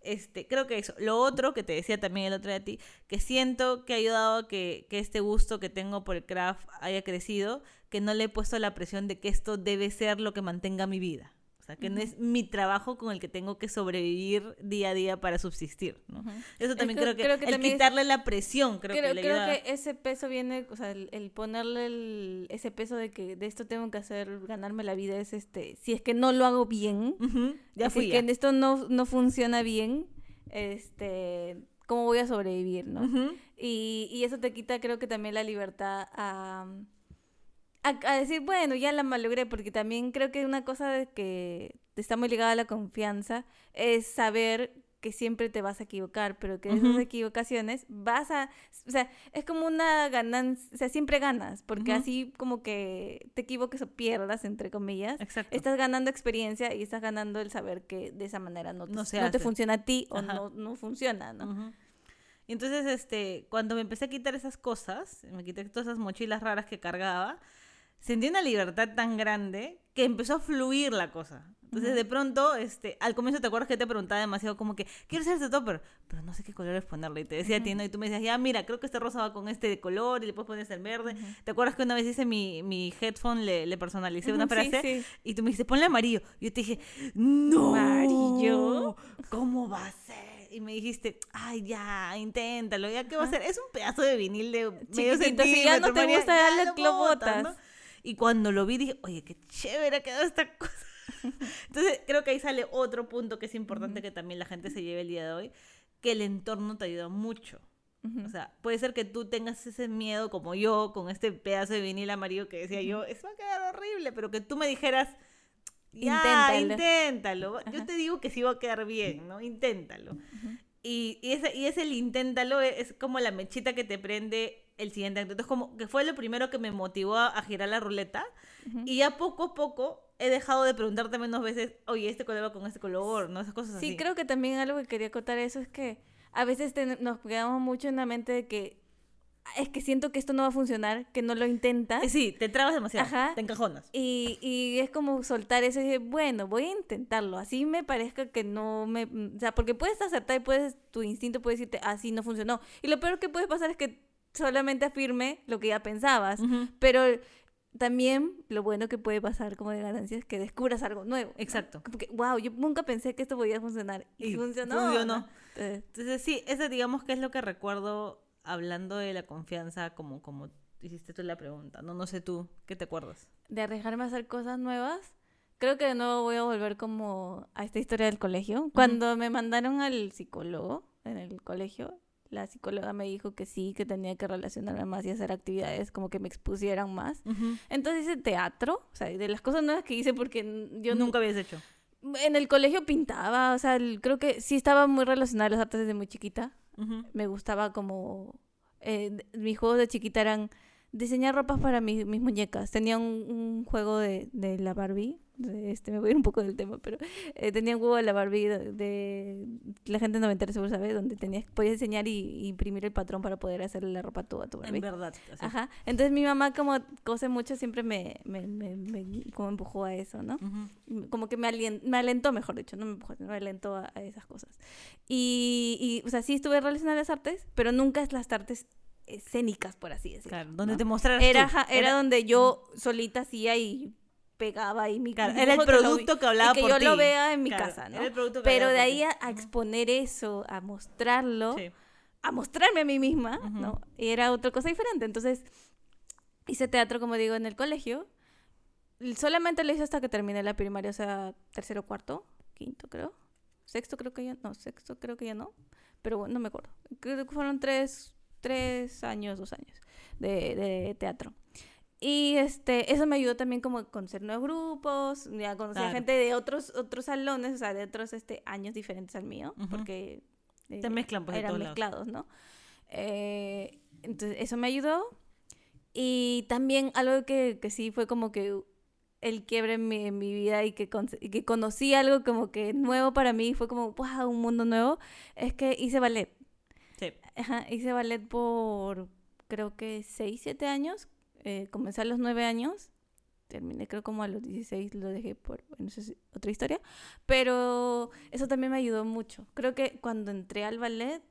[SPEAKER 2] Este, creo que eso. Lo otro que te decía también el otro día a ti, que siento que ha ayudado a que, que este gusto que tengo por el craft haya crecido, que no le he puesto la presión de que esto debe ser lo que mantenga mi vida. O sea, que no es mi trabajo con el que tengo que sobrevivir día a día para subsistir, ¿no? Eso también
[SPEAKER 3] creo-
[SPEAKER 2] creo, que,
[SPEAKER 3] creo que
[SPEAKER 2] el
[SPEAKER 3] es-
[SPEAKER 2] quitarle la presión, creo,
[SPEAKER 3] creo,
[SPEAKER 2] que le
[SPEAKER 3] creo
[SPEAKER 2] ayuda.
[SPEAKER 3] que ese peso viene, o sea, el, el ponerle el- ese peso de que de esto tengo que hacer, ganarme la vida, es este, si es que no lo hago bien,
[SPEAKER 2] Ujú, ya
[SPEAKER 3] si
[SPEAKER 2] fui
[SPEAKER 3] es
[SPEAKER 2] ya.
[SPEAKER 3] que en esto no, no funciona bien, este, ¿cómo voy a sobrevivir, no? Y, y eso te quita, creo que también la libertad a, a, a decir, bueno, ya la malogré, porque también creo que una cosa de que está muy ligada a la confianza es saber que siempre te vas a equivocar, pero que de esas equivocaciones vas a, o sea, es como una ganancia, o sea, siempre ganas, porque así como que te equivoques o pierdas, entre comillas,
[SPEAKER 2] Exacto.
[SPEAKER 3] estás ganando experiencia y estás ganando el saber que de esa manera no te,
[SPEAKER 2] No se
[SPEAKER 3] no te funciona a ti o no, no funciona, ¿no?
[SPEAKER 2] Y entonces, este, cuando me empecé a quitar esas cosas, me quité todas esas mochilas raras que cargaba, sentí una libertad tan grande que empezó a fluir la cosa. Entonces, de pronto, este, al comienzo te acuerdas que te preguntaba demasiado como que, quiero ser este topper, pero no sé qué colores ponerle. Y te decía ti, ¿no? Y tú me decías, ya, mira, creo que este rosa va con este color y le puedes poner este verde. ¿Te acuerdas que una vez hice mi, mi headphone, le, le personalicé una
[SPEAKER 3] Ujú, sí,
[SPEAKER 2] frase?
[SPEAKER 3] sí.
[SPEAKER 2] Y tú me dijiste, ponle amarillo. Y yo te dije, no.
[SPEAKER 3] ¿Amarillo?
[SPEAKER 2] ¿Cómo va a ser? Y me dijiste, ay, ya, inténtalo. ¿Ya qué va a ser? Es un pedazo de vinil de medio
[SPEAKER 3] Chiquitito, si ya no
[SPEAKER 2] centímetro,
[SPEAKER 3] te
[SPEAKER 2] María,
[SPEAKER 3] gusta,
[SPEAKER 2] ya
[SPEAKER 3] ya
[SPEAKER 2] lo
[SPEAKER 3] lo
[SPEAKER 2] botas,
[SPEAKER 3] botas.
[SPEAKER 2] ¿no? Y cuando lo vi dije, oye, qué chévere ha quedado esta cosa. Entonces, creo que ahí sale otro punto que es importante que también la gente se lleve el día de hoy, que el entorno te ayuda mucho.
[SPEAKER 3] Ujú.
[SPEAKER 2] O sea, puede ser que tú tengas ese miedo como yo, con este pedazo de vinil amarillo que decía yo, eso va a quedar horrible, pero que tú me dijeras, ya,
[SPEAKER 3] Inténtalo.
[SPEAKER 2] inténtalo. Yo te digo que sí va a quedar bien, ¿no? Inténtalo. Y, y, ese, y ese el inténtalo es, es como la mechita que te prende el siguiente acto. Entonces, como que fue lo primero que me motivó a, a girar la ruleta. Y ya poco a poco he dejado de preguntarte menos veces, oye, este color va con este color, ¿no? Esas cosas así.
[SPEAKER 3] Sí, creo que también algo que quería acotar eso es que a veces ten- nos quedamos mucho en la mente de que "Ah, es que siento que esto no va a funcionar, que no lo intentas.
[SPEAKER 2] Eh, sí, te trabas demasiado,
[SPEAKER 3] Ajá.
[SPEAKER 2] te encajonas.
[SPEAKER 3] Y, y es como soltar eso y decir, bueno, voy a intentarlo, así me parezca que no me... O sea, porque puedes acertar y puedes, tu instinto puede decirte, así no funcionó. Y lo peor que puede pasar es que solamente afirme lo que ya pensabas.
[SPEAKER 2] Ujú.
[SPEAKER 3] Pero también lo bueno que puede pasar como de ganancia es que descubras algo nuevo.
[SPEAKER 2] Exacto.
[SPEAKER 3] Como que, wow, yo nunca pensé que esto podía funcionar. Y,
[SPEAKER 2] Y
[SPEAKER 3] funcionó.
[SPEAKER 2] funcionó.
[SPEAKER 3] ¿no? Entonces,
[SPEAKER 2] Entonces, sí, eso digamos que es lo que recuerdo hablando de la confianza, como, como hiciste tú la pregunta. No, no sé tú, ¿qué te acuerdas?
[SPEAKER 3] de arriesgarme a hacer cosas nuevas, creo que de nuevo voy a volver como a esta historia del colegio. Cuando me mandaron al psicólogo en el colegio, la psicóloga me dijo que sí, que tenía que relacionarme más y hacer actividades como que me expusieran más. Entonces hice teatro, o sea, de las cosas nuevas que hice porque Yo
[SPEAKER 2] nunca habías hecho.
[SPEAKER 3] en el colegio pintaba, o sea, el- creo que sí estaba muy relacionada a las artes desde muy chiquita. Me gustaba como... eh, mis juegos de chiquita eran diseñar ropas para mi- mis muñecas. Tenía un, un juego de, de la Barbie. de este, me voy a ir un poco del tema, pero eh, tenía un juego de la Barbie de, de- la gente noventera seguro sabe, donde tenías, podías diseñar y, y imprimir el patrón para poder hacerle la ropa a tu, a tu Barbie.
[SPEAKER 2] En verdad. así.
[SPEAKER 3] Ajá. Entonces mi mamá como cose mucho siempre me, me, me, me- como empujó a eso, ¿no?
[SPEAKER 2] Ujú.
[SPEAKER 3] como que me, alien- me alentó, mejor dicho, no me empujó, me alentó a, a esas cosas. Y, y, o sea, sí estuve relacionada a las artes, pero nunca es las artes escénicas, por así decirlo.
[SPEAKER 2] Claro, donde
[SPEAKER 3] ¿no?
[SPEAKER 2] te mostraras
[SPEAKER 3] Era,
[SPEAKER 2] tú.
[SPEAKER 3] era, donde yo solita hacía y pegaba y mi
[SPEAKER 2] Claro, era el
[SPEAKER 3] lo
[SPEAKER 2] producto que hablaba
[SPEAKER 3] y que
[SPEAKER 2] por
[SPEAKER 3] yo
[SPEAKER 2] ti.
[SPEAKER 3] lo vea en mi
[SPEAKER 2] Claro,
[SPEAKER 3] casa, ¿no?
[SPEAKER 2] era el producto que
[SPEAKER 3] Pero de ahí a, a exponer eso, a mostrarlo,
[SPEAKER 2] Sí.
[SPEAKER 3] a mostrarme a mí misma. ¿no? Y era otra cosa diferente. Entonces, hice teatro, como digo, en el colegio. Solamente lo hice hasta que terminé la primaria, o sea, tercero, cuarto, quinto, creo. Sexto creo que ya, no, sexto creo que ya no. Pero bueno, no me acuerdo. Creo que fueron tres, tres años, dos años de, de teatro. Y este, eso me ayudó también como a conocer nuevos grupos, a conocer
[SPEAKER 2] Claro.
[SPEAKER 3] gente de otros, otros salones, o sea, de otros este, años diferentes al mío,
[SPEAKER 2] Ujú.
[SPEAKER 3] porque eh,
[SPEAKER 2] Te mezclan, pues,
[SPEAKER 3] eran
[SPEAKER 2] todos lados.
[SPEAKER 3] mezclados, ¿no? Eh, entonces, eso me ayudó. Y también algo que, que sí fue como que el quiebre en mi, en mi vida y que, con- y que conocí algo como que nuevo para mí, fue como, wow, un mundo nuevo, es que hice ballet. Ajá, hice ballet por creo que 6, 7 años. Eh, comencé a los 9 años. Terminé creo como a los 16, lo dejé por, bueno, eso es otra historia. Pero eso también me ayudó mucho. Creo que cuando entré al ballet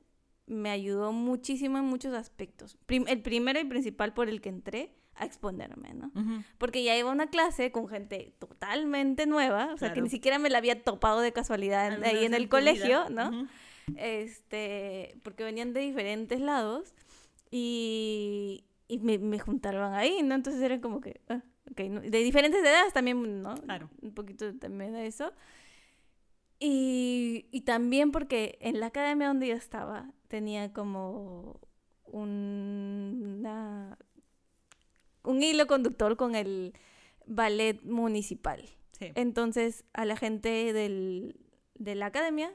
[SPEAKER 3] me ayudó muchísimo en muchos aspectos. Prim- el primero y principal por el que entré a exponerme, ¿no?
[SPEAKER 2] Ujú.
[SPEAKER 3] Porque ya iba a una clase con gente totalmente nueva, o sea, que ni siquiera me la había topado de casualidad ahí en el colegio,
[SPEAKER 2] vida.
[SPEAKER 3] ¿no?
[SPEAKER 2] Ujú.
[SPEAKER 3] Este, porque venían de diferentes lados y, y me, me juntaron ahí, ¿no? Entonces era como que, ah, ok, ¿no? de diferentes edades también, ¿no?
[SPEAKER 2] Claro.
[SPEAKER 3] Un poquito también de eso. Y, y también porque en la academia donde yo estaba tenía como una, un hilo conductor con el ballet municipal.
[SPEAKER 2] Sí.
[SPEAKER 3] Entonces, a la gente del, de la academia,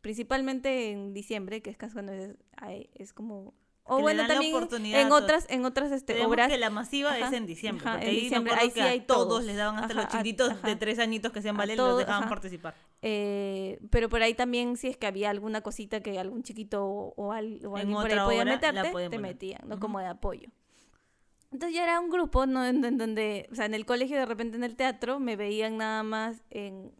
[SPEAKER 3] principalmente en diciembre, que es casi cuando es, hay- es como... O
[SPEAKER 2] Que
[SPEAKER 3] bueno, también en otras, en otras este, obras...
[SPEAKER 2] que la masiva
[SPEAKER 3] Ajá,
[SPEAKER 2] es en diciembre,
[SPEAKER 3] ajá,
[SPEAKER 2] porque
[SPEAKER 3] en
[SPEAKER 2] ahí
[SPEAKER 3] diciembre, ahí sí
[SPEAKER 2] que a
[SPEAKER 3] hay
[SPEAKER 2] todos
[SPEAKER 3] todos.
[SPEAKER 2] les daban hasta los
[SPEAKER 3] Ajá, a-
[SPEAKER 2] chiquitos de tres añitos que ballet,
[SPEAKER 3] todos,
[SPEAKER 2] los dejaban participar.
[SPEAKER 3] eh, pero por ahí también, si es que había alguna cosita que algún chiquito o, o al- o
[SPEAKER 2] En
[SPEAKER 3] alguien por ahí podía meterte, te metían, ¿no?
[SPEAKER 2] Ujú.
[SPEAKER 3] Como de apoyo. Entonces ya era un grupo, ¿no? En, en donde, o sea, en el colegio, de repente en el teatro, me veían nada más en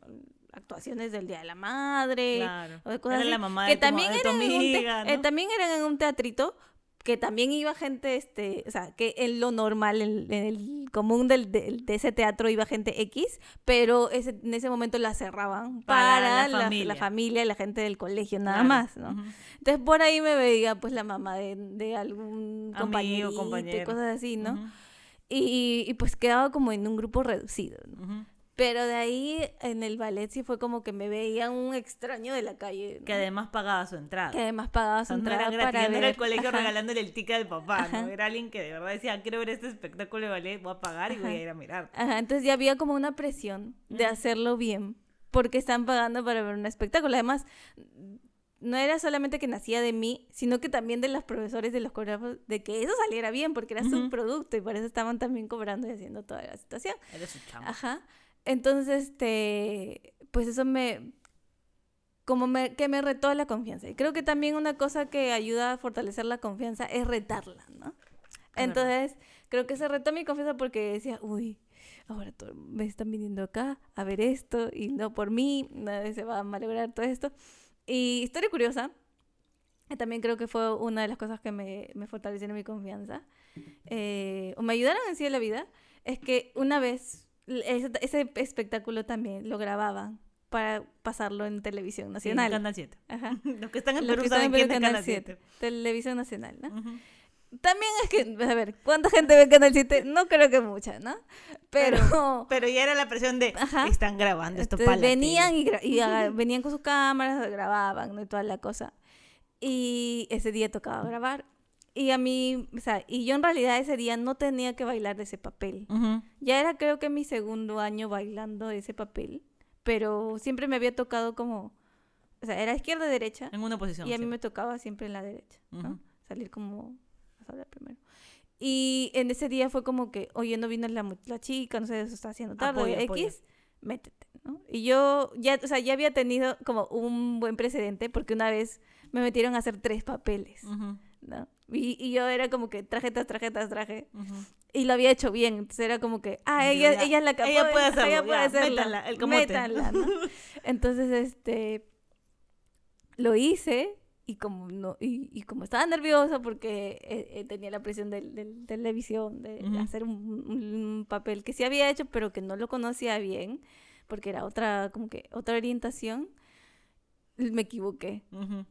[SPEAKER 3] actuaciones del Día de la Madre,
[SPEAKER 2] Claro.
[SPEAKER 3] o de cosas
[SPEAKER 2] Era
[SPEAKER 3] así,
[SPEAKER 2] la mamá
[SPEAKER 3] que
[SPEAKER 2] de tu,
[SPEAKER 3] también
[SPEAKER 2] ma- de tu
[SPEAKER 3] eran en un te-
[SPEAKER 2] amiga,
[SPEAKER 3] eh,
[SPEAKER 2] ¿no?
[SPEAKER 3] también eran en un teatrito que también iba gente este o sea que en lo normal en, en el común del, del- de ese teatro iba gente X pero ese, en ese momento la cerraban
[SPEAKER 2] Para
[SPEAKER 3] para,
[SPEAKER 2] la
[SPEAKER 3] la, la
[SPEAKER 2] familia.
[SPEAKER 3] familia y la gente del colegio nada
[SPEAKER 2] Claro.
[SPEAKER 3] más no
[SPEAKER 2] Ujú.
[SPEAKER 3] entonces por ahí me veía pues la mamá de, de algún y
[SPEAKER 2] compañero.
[SPEAKER 3] cosas así no
[SPEAKER 2] Ujú,
[SPEAKER 3] y, y, pues quedaba como en un grupo reducido ¿no?
[SPEAKER 2] ujú.
[SPEAKER 3] Pero de ahí en el ballet sí fue como que me veían un extraño de la calle ¿no?
[SPEAKER 2] Que además pagaba su entrada.
[SPEAKER 3] que además pagaba su
[SPEAKER 2] no
[SPEAKER 3] entrada
[SPEAKER 2] era
[SPEAKER 3] para
[SPEAKER 2] no era el colegio
[SPEAKER 3] Ajá.
[SPEAKER 2] regalándole el ticket al papá, ¿no?
[SPEAKER 3] Ajá.
[SPEAKER 2] Era alguien que de verdad decía, quiero ver este espectáculo de ballet, voy a pagar y voy a ir a mirar.
[SPEAKER 3] Ajá, entonces ya había como una presión de hacerlo bien, porque están pagando para ver un espectáculo. Además, no era solamente que nacía de mí, sino que también de los profesores, de los coreógrafos, de que eso saliera bien, porque era su producto y por eso estaban también cobrando y haciendo toda la situación.
[SPEAKER 2] Era su chamba.
[SPEAKER 3] Ajá. Entonces, este, pues eso me, como me, que me retó la confianza. Y creo que también una cosa que ayuda a fortalecer la confianza es retarla, ¿no?
[SPEAKER 2] Es
[SPEAKER 3] Entonces, creo que se retó mi confianza porque decía, uy, ahora me están viniendo acá a ver esto y no por mí, nadie se va a malograr todo esto. Y historia curiosa, también creo que fue una de las cosas que me, me fortalecieron mi confianza, eh, o me ayudaron en sí en la vida, es que una vez ese, ese espectáculo también lo grababan para pasarlo en televisión
[SPEAKER 2] Sí, en
[SPEAKER 3] nacional.
[SPEAKER 2] Canal 7.
[SPEAKER 3] Ajá.
[SPEAKER 2] Los que están en Perú saben quién es
[SPEAKER 3] Canal
[SPEAKER 2] Canal 7.
[SPEAKER 3] Televisión nacional, ¿no?
[SPEAKER 2] Ujú.
[SPEAKER 3] También es que, a ver, ¿cuánta gente ve Canal 7? No creo que mucha, ¿no? Pero,
[SPEAKER 2] Pero ya era la presión de,
[SPEAKER 3] Ajá.
[SPEAKER 2] están grabando esto
[SPEAKER 3] entonces
[SPEAKER 2] para
[SPEAKER 3] venían
[SPEAKER 2] tele".
[SPEAKER 3] y, y aga- venían con sus cámaras, grababan, ¿no? Y toda la cosa. Y ese día tocaba grabar. Y a mí, o sea, y yo en realidad ese día no tenía que bailar de ese papel.
[SPEAKER 2] Ujú.
[SPEAKER 3] Ya era creo que mi segundo año bailando ese papel, pero siempre me había tocado como, o sea, era izquierda derecha
[SPEAKER 2] En una posición.
[SPEAKER 3] y a mí me tocaba siempre en la derecha, ¿no?
[SPEAKER 2] Ujú.
[SPEAKER 3] Salir como a hablar primero. Y en ese día fue como que, oye, no vino la, la chica, no sé, eso está haciendo tarde,
[SPEAKER 2] Apoyo,
[SPEAKER 3] X, métete, ¿no? Y yo ya, o sea, ya había tenido como un buen precedente porque una vez me metieron a hacer tres papeles,
[SPEAKER 2] Ujú,
[SPEAKER 3] ¿no? Y, y yo era como que traje tras traje tras traje. Y lo había hecho bien, entonces era como que, ah, ella,
[SPEAKER 2] ya,
[SPEAKER 3] ella es la capaz.
[SPEAKER 2] ella puede hacerlo,
[SPEAKER 3] ella
[SPEAKER 2] ya,
[SPEAKER 3] puede hacerlo.
[SPEAKER 2] el camote.
[SPEAKER 3] Entonces, este, lo hice y como no y, y como estaba nerviosa porque eh, eh, tenía la presión del, del- de televisión de hacer un, un papel que sí había hecho pero que no lo conocía bien porque era otra como que otra orientación me equivoqué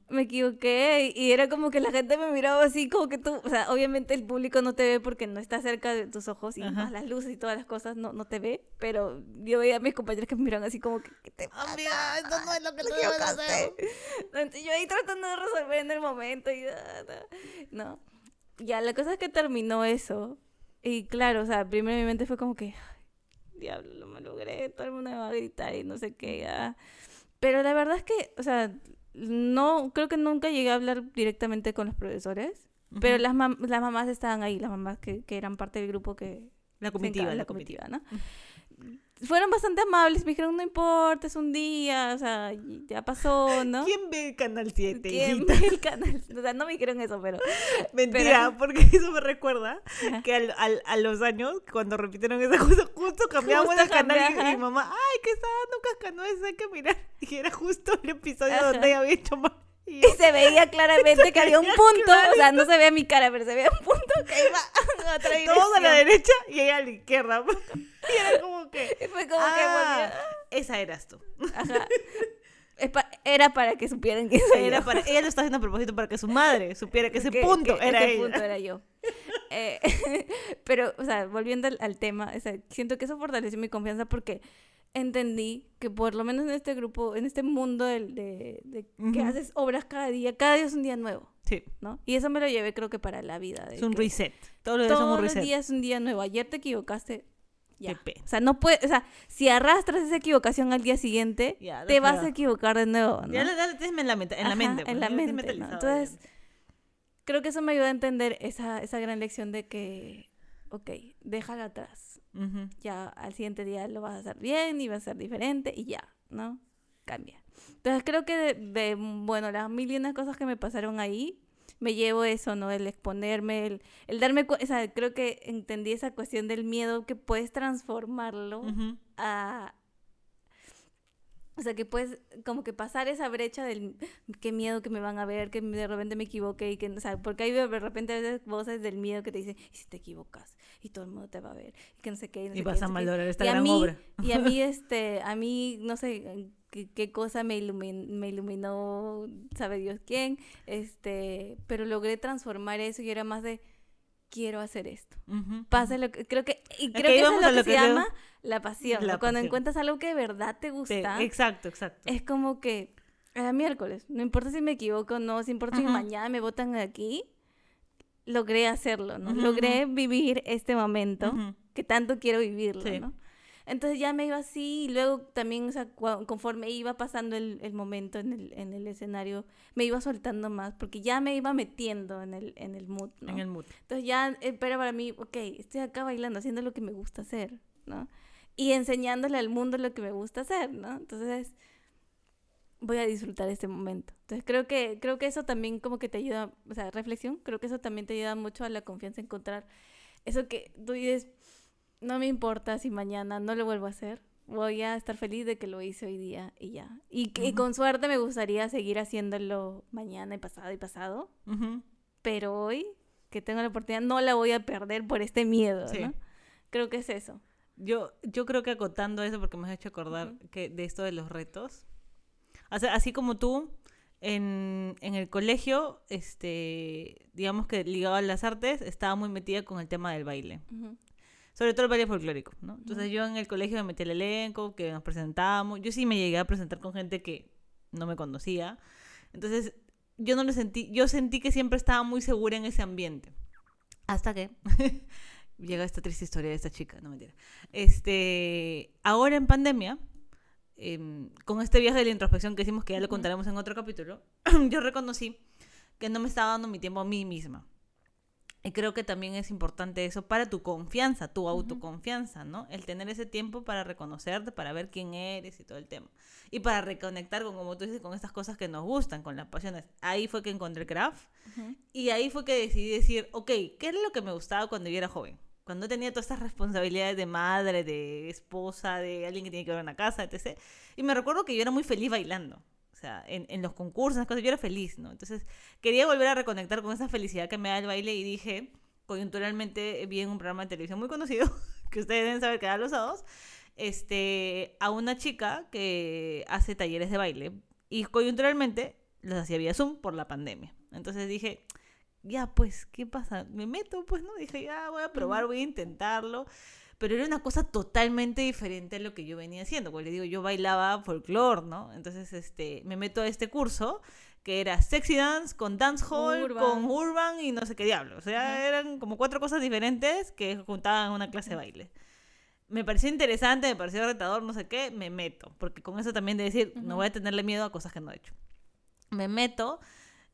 [SPEAKER 3] me equivoqué y, era como que la gente me miraba así como que tú, o sea, obviamente el público no te ve porque no está cerca de tus ojos y más las luces y todas las cosas no, no te ve, pero yo veía a mis compañeros que me miraban así como que, ¿qué te pasa?
[SPEAKER 2] Amiga, esto no es lo que tú debes hacer.
[SPEAKER 3] Entonces, yo ahí tratando de resolver en el momento y ah, ah, no. Ya, la cosa es que terminó eso y claro, o sea, primero en mi mente fue como que, "Ay, diablo, lo me logré, todo el mundo me va a gritar y no sé qué, ya. Pero la verdad es que, o sea, no, creo que nunca llegué a hablar directamente con los profesores, pero las, mam- las mamás estaban ahí, las mamás que, que eran parte del grupo que...
[SPEAKER 2] La comitiva, la
[SPEAKER 3] la
[SPEAKER 2] comitiva.
[SPEAKER 3] comitiva, ¿no? Fueron bastante amables, me dijeron, no importa, es un día, o sea, ya pasó, ¿no?
[SPEAKER 2] ¿Quién ve el Canal 7?
[SPEAKER 3] ¿Quién
[SPEAKER 2] hijita?
[SPEAKER 3] ve el canal? O sea, no me dijeron eso, pero...
[SPEAKER 2] Mentira, porque eso me recuerda que al, al- a los años, cuando repitieron esa cosa, justo cambiamos el canal y- y, mamá, ay, que está dando cascanueces, hay que mirar. Y era justo el episodio
[SPEAKER 3] Ajá.
[SPEAKER 2] donde ella había hecho mal. Y
[SPEAKER 3] se veía claramente que había un punto, o sea, no se veía mi cara, pero se veía un punto que iba a otra
[SPEAKER 2] todos a la
[SPEAKER 3] dirección.
[SPEAKER 2] derecha y ella a la izquierda. Y era como que,
[SPEAKER 3] Y fue como
[SPEAKER 2] ah, esa eras tú.
[SPEAKER 3] que. Ajá. Pa- Era para que supieran que esa
[SPEAKER 2] Era para, ella lo está haciendo a propósito para que su madre supiera que ese
[SPEAKER 3] que-
[SPEAKER 2] punto
[SPEAKER 3] que
[SPEAKER 2] era
[SPEAKER 3] ese
[SPEAKER 2] ella.
[SPEAKER 3] punto era yo. Eh, pero, o sea, volviendo al, al tema, o sea, siento que eso fortaleció mi confianza porque entendí que por lo menos en este grupo, en este mundo del- de, de que haces obras cada día, cada día es un día nuevo,
[SPEAKER 2] Sí,
[SPEAKER 3] ¿no? Y eso me lo llevé creo que para la vida. de
[SPEAKER 2] es un reset. Todos los días
[SPEAKER 3] Todos los es un día nuevo. Ayer te equivocaste, ya. O sea, no puede, o sea, si arrastras esa equivocación al día siguiente,
[SPEAKER 2] Ya,
[SPEAKER 3] te vas a equivocar de nuevo, ¿no?
[SPEAKER 2] Ya, lo- ya lo tienes en la mente. En la mente, pues,
[SPEAKER 3] en la mente. Entonces, creo que eso me ayuda a entender esa, esa gran lección de que, ok, déjala atrás.
[SPEAKER 2] Ujú.
[SPEAKER 3] Ya al siguiente día lo vas a hacer bien y va a ser diferente y ya, ¿no? Cambia. Entonces creo que de, de, bueno, las mil y unas cosas que me pasaron ahí, me llevo eso, ¿no? El exponerme, el, el darme cuenta, o sea, creo que entendí esa cuestión del miedo que puedes transformarlo
[SPEAKER 2] Ujú.
[SPEAKER 3] a... O sea, que puedes como que pasar esa brecha del qué miedo que me van a ver, que de repente me equivoqué y que, o sea, porque hay de repente a veces voces del miedo que te dicen, ¿y si te equivocas? Y todo el mundo te va a ver, y que no sé qué. no
[SPEAKER 2] Y
[SPEAKER 3] sé
[SPEAKER 2] vas
[SPEAKER 3] qué,
[SPEAKER 2] a
[SPEAKER 3] no sé qué".
[SPEAKER 2] valorar esta
[SPEAKER 3] y a
[SPEAKER 2] gran
[SPEAKER 3] mí,
[SPEAKER 2] obra.
[SPEAKER 3] Y a mí, este, a mí, no sé qué, qué cosa me, ilumin- me iluminó, sabe Dios quién, este, pero logré transformar eso y era más de, quiero hacer esto.
[SPEAKER 2] Ujú.
[SPEAKER 3] Pase lo que, creo que, y creo
[SPEAKER 2] que
[SPEAKER 3] que eso es lo que
[SPEAKER 2] lo
[SPEAKER 3] se
[SPEAKER 2] que
[SPEAKER 3] llama la pasión. Cuando
[SPEAKER 2] pasión.
[SPEAKER 3] encuentras algo que de verdad te
[SPEAKER 2] Sí,
[SPEAKER 3] gusta,
[SPEAKER 2] exacto, exacto.
[SPEAKER 3] es como que, era miércoles, no importa si me equivoco o no, si importa si mañana me votan aquí, logré hacerlo, ¿no? Logré vivir este momento que tanto quiero vivirlo,
[SPEAKER 2] Sí.
[SPEAKER 3] ¿no? Entonces ya me iba así y luego también, o sea, conforme iba pasando el, el momento en el, en el escenario, me iba soltando más porque ya me iba metiendo en el, en el mood, ¿no?
[SPEAKER 2] En el mood.
[SPEAKER 3] Entonces ya eh, era para mí, ok, estoy acá bailando, haciendo lo que me gusta hacer, ¿no? Y enseñándole al mundo lo que me gusta hacer, ¿no? Entonces voy a disfrutar este momento. Entonces creo que, creo que eso también como que te ayuda, o sea, reflexión, creo que eso también te ayuda mucho a la confianza, encontrar eso que tú dices, no me importa si mañana no lo vuelvo a hacer, voy a estar feliz de que lo hice hoy día y ya. Y, que- con suerte me gustaría seguir haciéndolo mañana y pasado y pasado, pero hoy que tengo la oportunidad no la voy a perder por este miedo,
[SPEAKER 2] Sí.
[SPEAKER 3] ¿no? Creo que es eso.
[SPEAKER 2] Yo, yo creo que acotando eso, porque me has hecho acordar que de esto de los retos. O sea, así como tú, en, en el colegio, este, digamos que ligado a las artes, estaba muy metida con el tema del baile.
[SPEAKER 3] Ujú.
[SPEAKER 2] Sobre todo el baile folclórico, ¿no? Entonces yo en el colegio me metí al elenco, que nos presentábamos. Yo sí me llegué a presentar con gente que no me conocía. Entonces yo no lo sentí, yo sentí que siempre estaba muy segura en ese ambiente. Hasta que llega esta triste historia de esta chica, no mentira. Este, ahora en pandemia, em, con este viaje de la introspección que hicimos, que ya lo contaremos en otro capítulo, yo reconocí que no me estaba dando mi tiempo a mí misma. Y creo que también es importante eso para tu confianza, tu autoconfianza, ¿no? El tener ese tiempo para reconocerte, para ver quién eres y todo el tema. Y para reconectar con, como tú dices, con estas cosas que nos gustan, con las pasiones. Ahí fue que encontré el craft.
[SPEAKER 3] Ujú.
[SPEAKER 2] Y ahí fue que decidí decir, ok, ¿qué era lo que me gustaba cuando yo era joven? Cuando tenía todas estas responsabilidades de madre, de esposa, de alguien que tiene que ver una casa, etc. Y me recuerdo que yo era muy feliz bailando. Sea, en, en los concursos, en las cosas, yo era feliz, ¿no? Entonces, quería volver a reconectar con esa felicidad que me da el baile y dije, coyunturalmente, vi en un programa de televisión muy conocido, que ustedes deben saber que da los sábados, este, a una chica que hace talleres de baile y coyunturalmente los hacía vía Zoom por la pandemia. Entonces dije, ya pues, ¿qué pasa? Me meto, pues, ¿no? Dije, ya voy a probar, voy a intentarlo. Pero era una cosa totalmente diferente a lo que yo venía haciendo. Porque le digo, yo bailaba folclore, ¿no? Entonces, este, me meto a este curso que era sexy dance con dancehall,
[SPEAKER 3] Urban.
[SPEAKER 2] con urban y no sé qué diablo. O sea, eran como cuatro cosas diferentes que juntaban una clase de baile. Me pareció interesante, me pareció retador, no sé qué, me meto. Porque con eso también de decir, no
[SPEAKER 3] Ujú.
[SPEAKER 2] voy a tenerle miedo a cosas que no he hecho. Me meto,